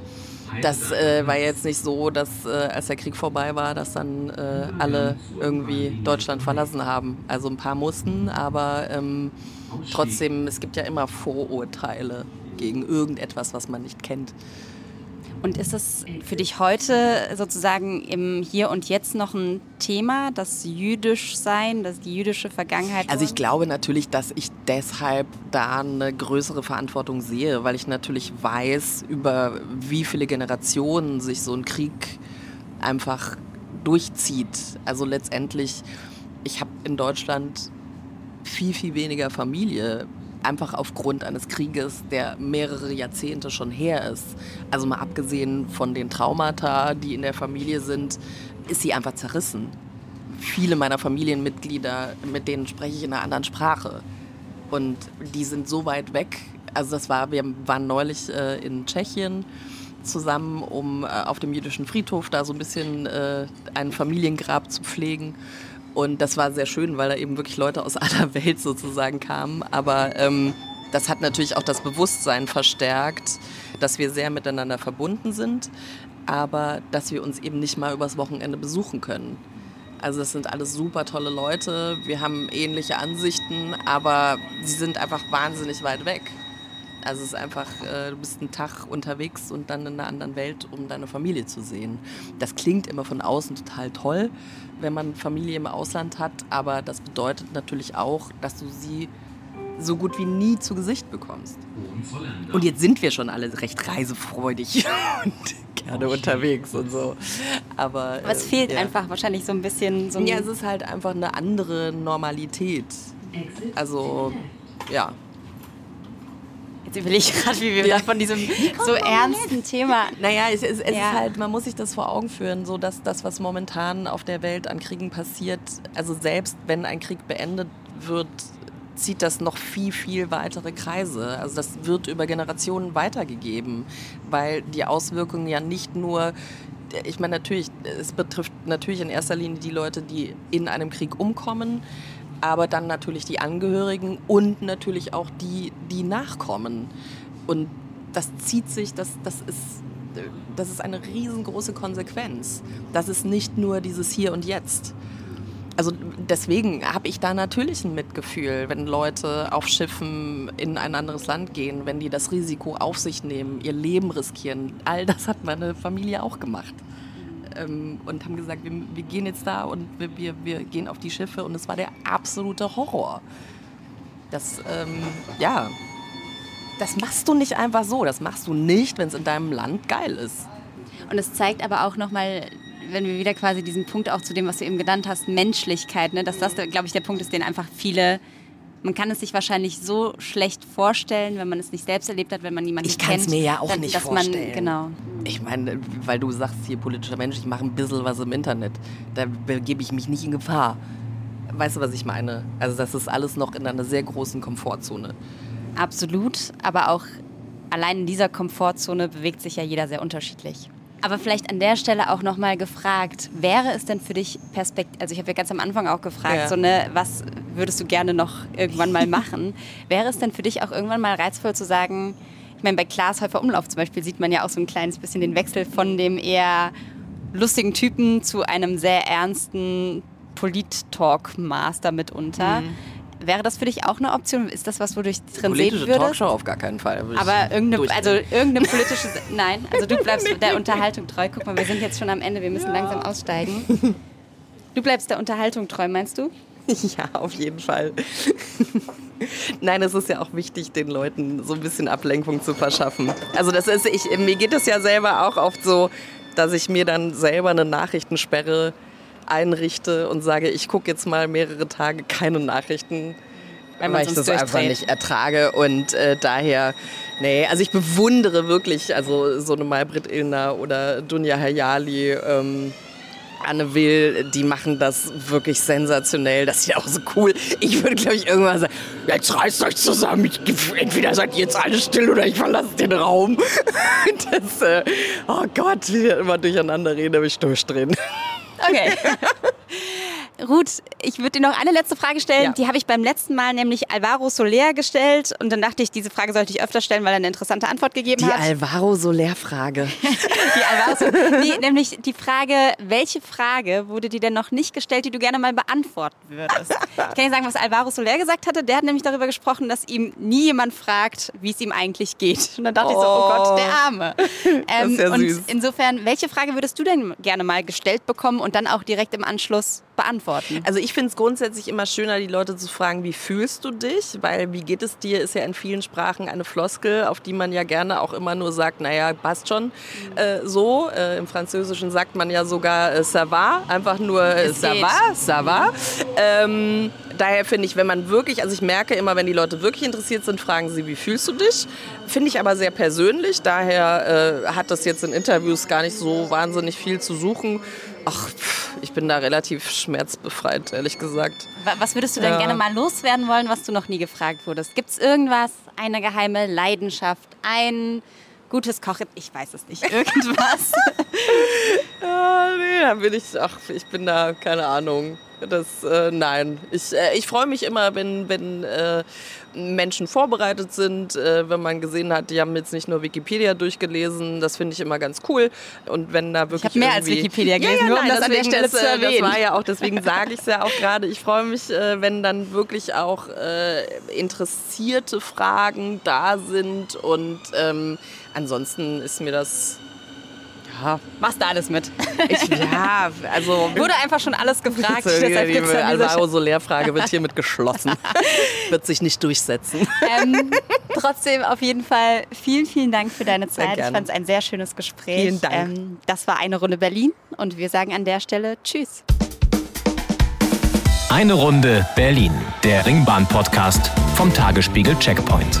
das äh, war jetzt nicht so, dass äh, als der Krieg vorbei war, dass dann äh, alle irgendwie Deutschland verlassen haben. Also ein paar mussten, aber ähm, trotzdem, es gibt ja immer Vorurteile gegen irgendetwas, was man nicht kennt. Und ist es für dich heute sozusagen im Hier und Jetzt noch ein Thema, das jüdisch sein, das die jüdische Vergangenheit? Also ich glaube natürlich, dass ich deshalb da eine größere Verantwortung sehe, weil ich natürlich weiß, über wie viele Generationen sich so ein Krieg einfach durchzieht. Also letztendlich, ich habe in Deutschland viel, viel weniger Familie einfach aufgrund eines Krieges, der mehrere Jahrzehnte schon her ist. Also mal abgesehen von den Traumata, die in der Familie sind, ist sie einfach zerrissen. Viele meiner Familienmitglieder, mit denen spreche ich in einer anderen Sprache. Und die sind so weit weg. Also das war, wir waren neulich äh, in Tschechien zusammen, um äh, auf dem jüdischen Friedhof da so ein bisschen äh, ein Familiengrab zu pflegen. Und das war sehr schön, weil da eben wirklich Leute aus aller Welt sozusagen kamen. Aber ähm, das hat natürlich auch das Bewusstsein verstärkt, dass wir sehr miteinander verbunden sind, aber dass wir uns eben nicht mal übers Wochenende besuchen können. Also das sind alles super tolle Leute, wir haben ähnliche Ansichten, aber sie sind einfach wahnsinnig weit weg. Also es ist einfach, äh, du bist einen Tag unterwegs und dann in einer anderen Welt, um deine Familie zu sehen. Das klingt immer von außen total toll, wenn man Familie im Ausland hat, aber das bedeutet natürlich auch, dass du sie so gut wie nie zu Gesicht bekommst. Und jetzt sind wir schon alle recht reisefreudig und gerne unterwegs und so. Aber, Aber es fehlt ja. einfach wahrscheinlich so ein bisschen. So ein ja, es ist halt einfach eine andere Normalität. Also, ja. Jetzt überlege ich gerade, wie wir ja. von diesem so ernsten? Thema. Naja, es, es, es ja. ist halt, man muss sich das vor Augen führen, so dass das, was momentan auf der Welt an Kriegen passiert, also selbst wenn ein Krieg beendet wird, zieht das noch viel, viel weitere Kreise. Also das wird über Generationen weitergegeben, weil die Auswirkungen ja nicht nur ich meine, natürlich, es betrifft natürlich in erster Linie die Leute, die in einem Krieg umkommen, aber dann natürlich die Angehörigen und natürlich auch die, die nachkommen. Und das zieht sich, das, das, ist, das ist eine riesengroße Konsequenz. Das ist nicht nur dieses Hier und Jetzt. Also deswegen habe ich da natürlich ein Mitgefühl, wenn Leute auf Schiffen in ein anderes Land gehen, wenn die das Risiko auf sich nehmen, ihr Leben riskieren. All das hat meine Familie auch gemacht ähm, und haben gesagt, wir, wir, gehen jetzt da und wir, wir, wir, gehen auf die Schiffe und es war der absolute Horror. Das, ähm, ja, das machst du nicht einfach so. Das machst du nicht, wenn es in deinem Land geil ist. Und es zeigt aber auch nochmal, wenn wir wieder quasi diesen Punkt auch zu dem, was du eben genannt hast, Menschlichkeit, ne, dass das, glaube ich, der Punkt ist, den einfach viele man kann es sich wahrscheinlich so schlecht vorstellen, wenn man es nicht selbst erlebt hat, wenn man niemanden ich kennt. Ich kann es mir ja auch dass, nicht dass vorstellen. Man, genau. Ich meine, weil du sagst hier politischer Mensch, ich mache ein bisschen was im Internet. Da begebe ich mich nicht in Gefahr. Weißt du, was ich meine? Also das ist alles noch in einer sehr großen Komfortzone. Absolut, aber auch allein in dieser Komfortzone bewegt sich ja jeder sehr unterschiedlich. Aber vielleicht an der Stelle auch nochmal gefragt, wäre es denn für dich Perspektiv, also ich habe ja ganz am Anfang auch gefragt, ja. so ne, was würdest du gerne noch irgendwann mal machen? wäre es denn für dich auch irgendwann mal reizvoll zu sagen, ich meine, bei Klaas Häufer Umlauf zum Beispiel sieht man ja auch so ein kleines bisschen den Wechsel von dem eher lustigen Typen zu einem sehr ernsten Polit-Talk-Master mitunter. Mhm. Wäre das für dich auch eine Option? Ist das was, wodurch du drin sehen würdest? Talkshow auf gar keinen Fall. Aber irgendeine, also irgendeine politische, nein, also du bleibst der Unterhaltung treu. Guck mal, wir sind jetzt schon am Ende, wir müssen ja. langsam aussteigen. Du bleibst der Unterhaltung treu, meinst du? Ja, auf jeden Fall. Nein, es ist ja auch wichtig, den Leuten so ein bisschen Ablenkung zu verschaffen. Also das ist, ich, mir geht es ja selber auch oft so, dass ich mir dann selber eine Nachrichtensperre einrichte und sage, ich gucke jetzt mal mehrere Tage keine Nachrichten, weil, weil ich das einfach nicht ertrage. Und äh, daher, nee, also ich bewundere wirklich, also so eine Malbrit Illner oder Dunja Hayali, ähm, Anne Will, die machen das wirklich sensationell. Das ist ja auch so cool. Ich würde, glaube ich, irgendwann sagen, jetzt reißt euch zusammen. Ich, entweder seid ihr jetzt alle still oder ich verlasse den Raum. Das, äh, oh Gott, wie immer durcheinander reden, aber ich durchdrehen. Okay. Ruth, ich würde dir noch eine letzte Frage stellen. Ja. Die habe ich beim letzten Mal nämlich Alvaro Soler gestellt. Und dann dachte ich, diese Frage sollte ich öfter stellen, weil er eine interessante Antwort gegeben die hat. Die Alvaro Soler-Frage. die Alvaro nee, nämlich die Frage, welche Frage wurde dir denn noch nicht gestellt, die du gerne mal beantworten würdest? Ich kann dir sagen, was Alvaro Soler gesagt hatte. Der hat nämlich darüber gesprochen, dass ihm nie jemand fragt, wie es ihm eigentlich geht. Und dann dachte oh. ich so, oh Gott, der Arme. Ähm, das ist ja und insofern, welche Frage würdest du denn gerne mal gestellt bekommen und dann auch direkt im Anschluss beantworten? Also ich finde es grundsätzlich immer schöner, die Leute zu fragen, wie fühlst du dich? Weil wie geht es dir, ist ja in vielen Sprachen eine Floskel, auf die man ja gerne auch immer nur sagt, naja, passt schon mhm. äh, so. Äh, Im Französischen sagt man ja sogar äh, ça va, einfach nur äh, ça va, ça va. Ähm, daher finde ich, wenn man wirklich, also ich merke immer, wenn die Leute wirklich interessiert sind, fragen sie, wie fühlst du dich? Finde ich aber sehr persönlich, daher äh, hat das jetzt in Interviews gar nicht so wahnsinnig viel zu suchen. Ach, ich bin da relativ schmerzbefreit, ehrlich gesagt. Was würdest du denn ja. gerne mal loswerden wollen, was du noch nie gefragt wurdest? Gibt es irgendwas, eine geheime Leidenschaft, ein gutes Kochen? Ich weiß es nicht. Irgendwas? ja, nee, da bin ich, ach, ich bin da, keine Ahnung. Das, äh, nein. Ich, äh, ich freue mich immer, wenn, wenn äh, Menschen vorbereitet sind, äh, wenn man gesehen hat, die haben jetzt nicht nur Wikipedia durchgelesen. Das finde ich immer ganz cool. Und wenn da wirklich. Ich habe mehr als Wikipedia gelesen, ja, ja, nur um nein, das an der Stelle ist, zu erwähnen. Das war ja auch, deswegen sage ich es ja auch gerade. Ich freue mich, äh, wenn dann wirklich auch äh, interessierte Fragen da sind. Und ähm, ansonsten ist mir das ja. Machst du alles mit? Ich, ja, also. Wurde einfach schon alles gefragt. Die, die, die Alvaro Soler-Frage wird hiermit geschlossen. wird sich nicht durchsetzen. Ähm, trotzdem auf jeden Fall vielen, vielen Dank für deine Zeit. Ich fand es ein sehr schönes Gespräch. Vielen Dank. Ähm, das war eine Runde Berlin und wir sagen an der Stelle Tschüss. Eine Runde Berlin, der Ringbahn-Podcast vom Tagesspiegel Checkpoint.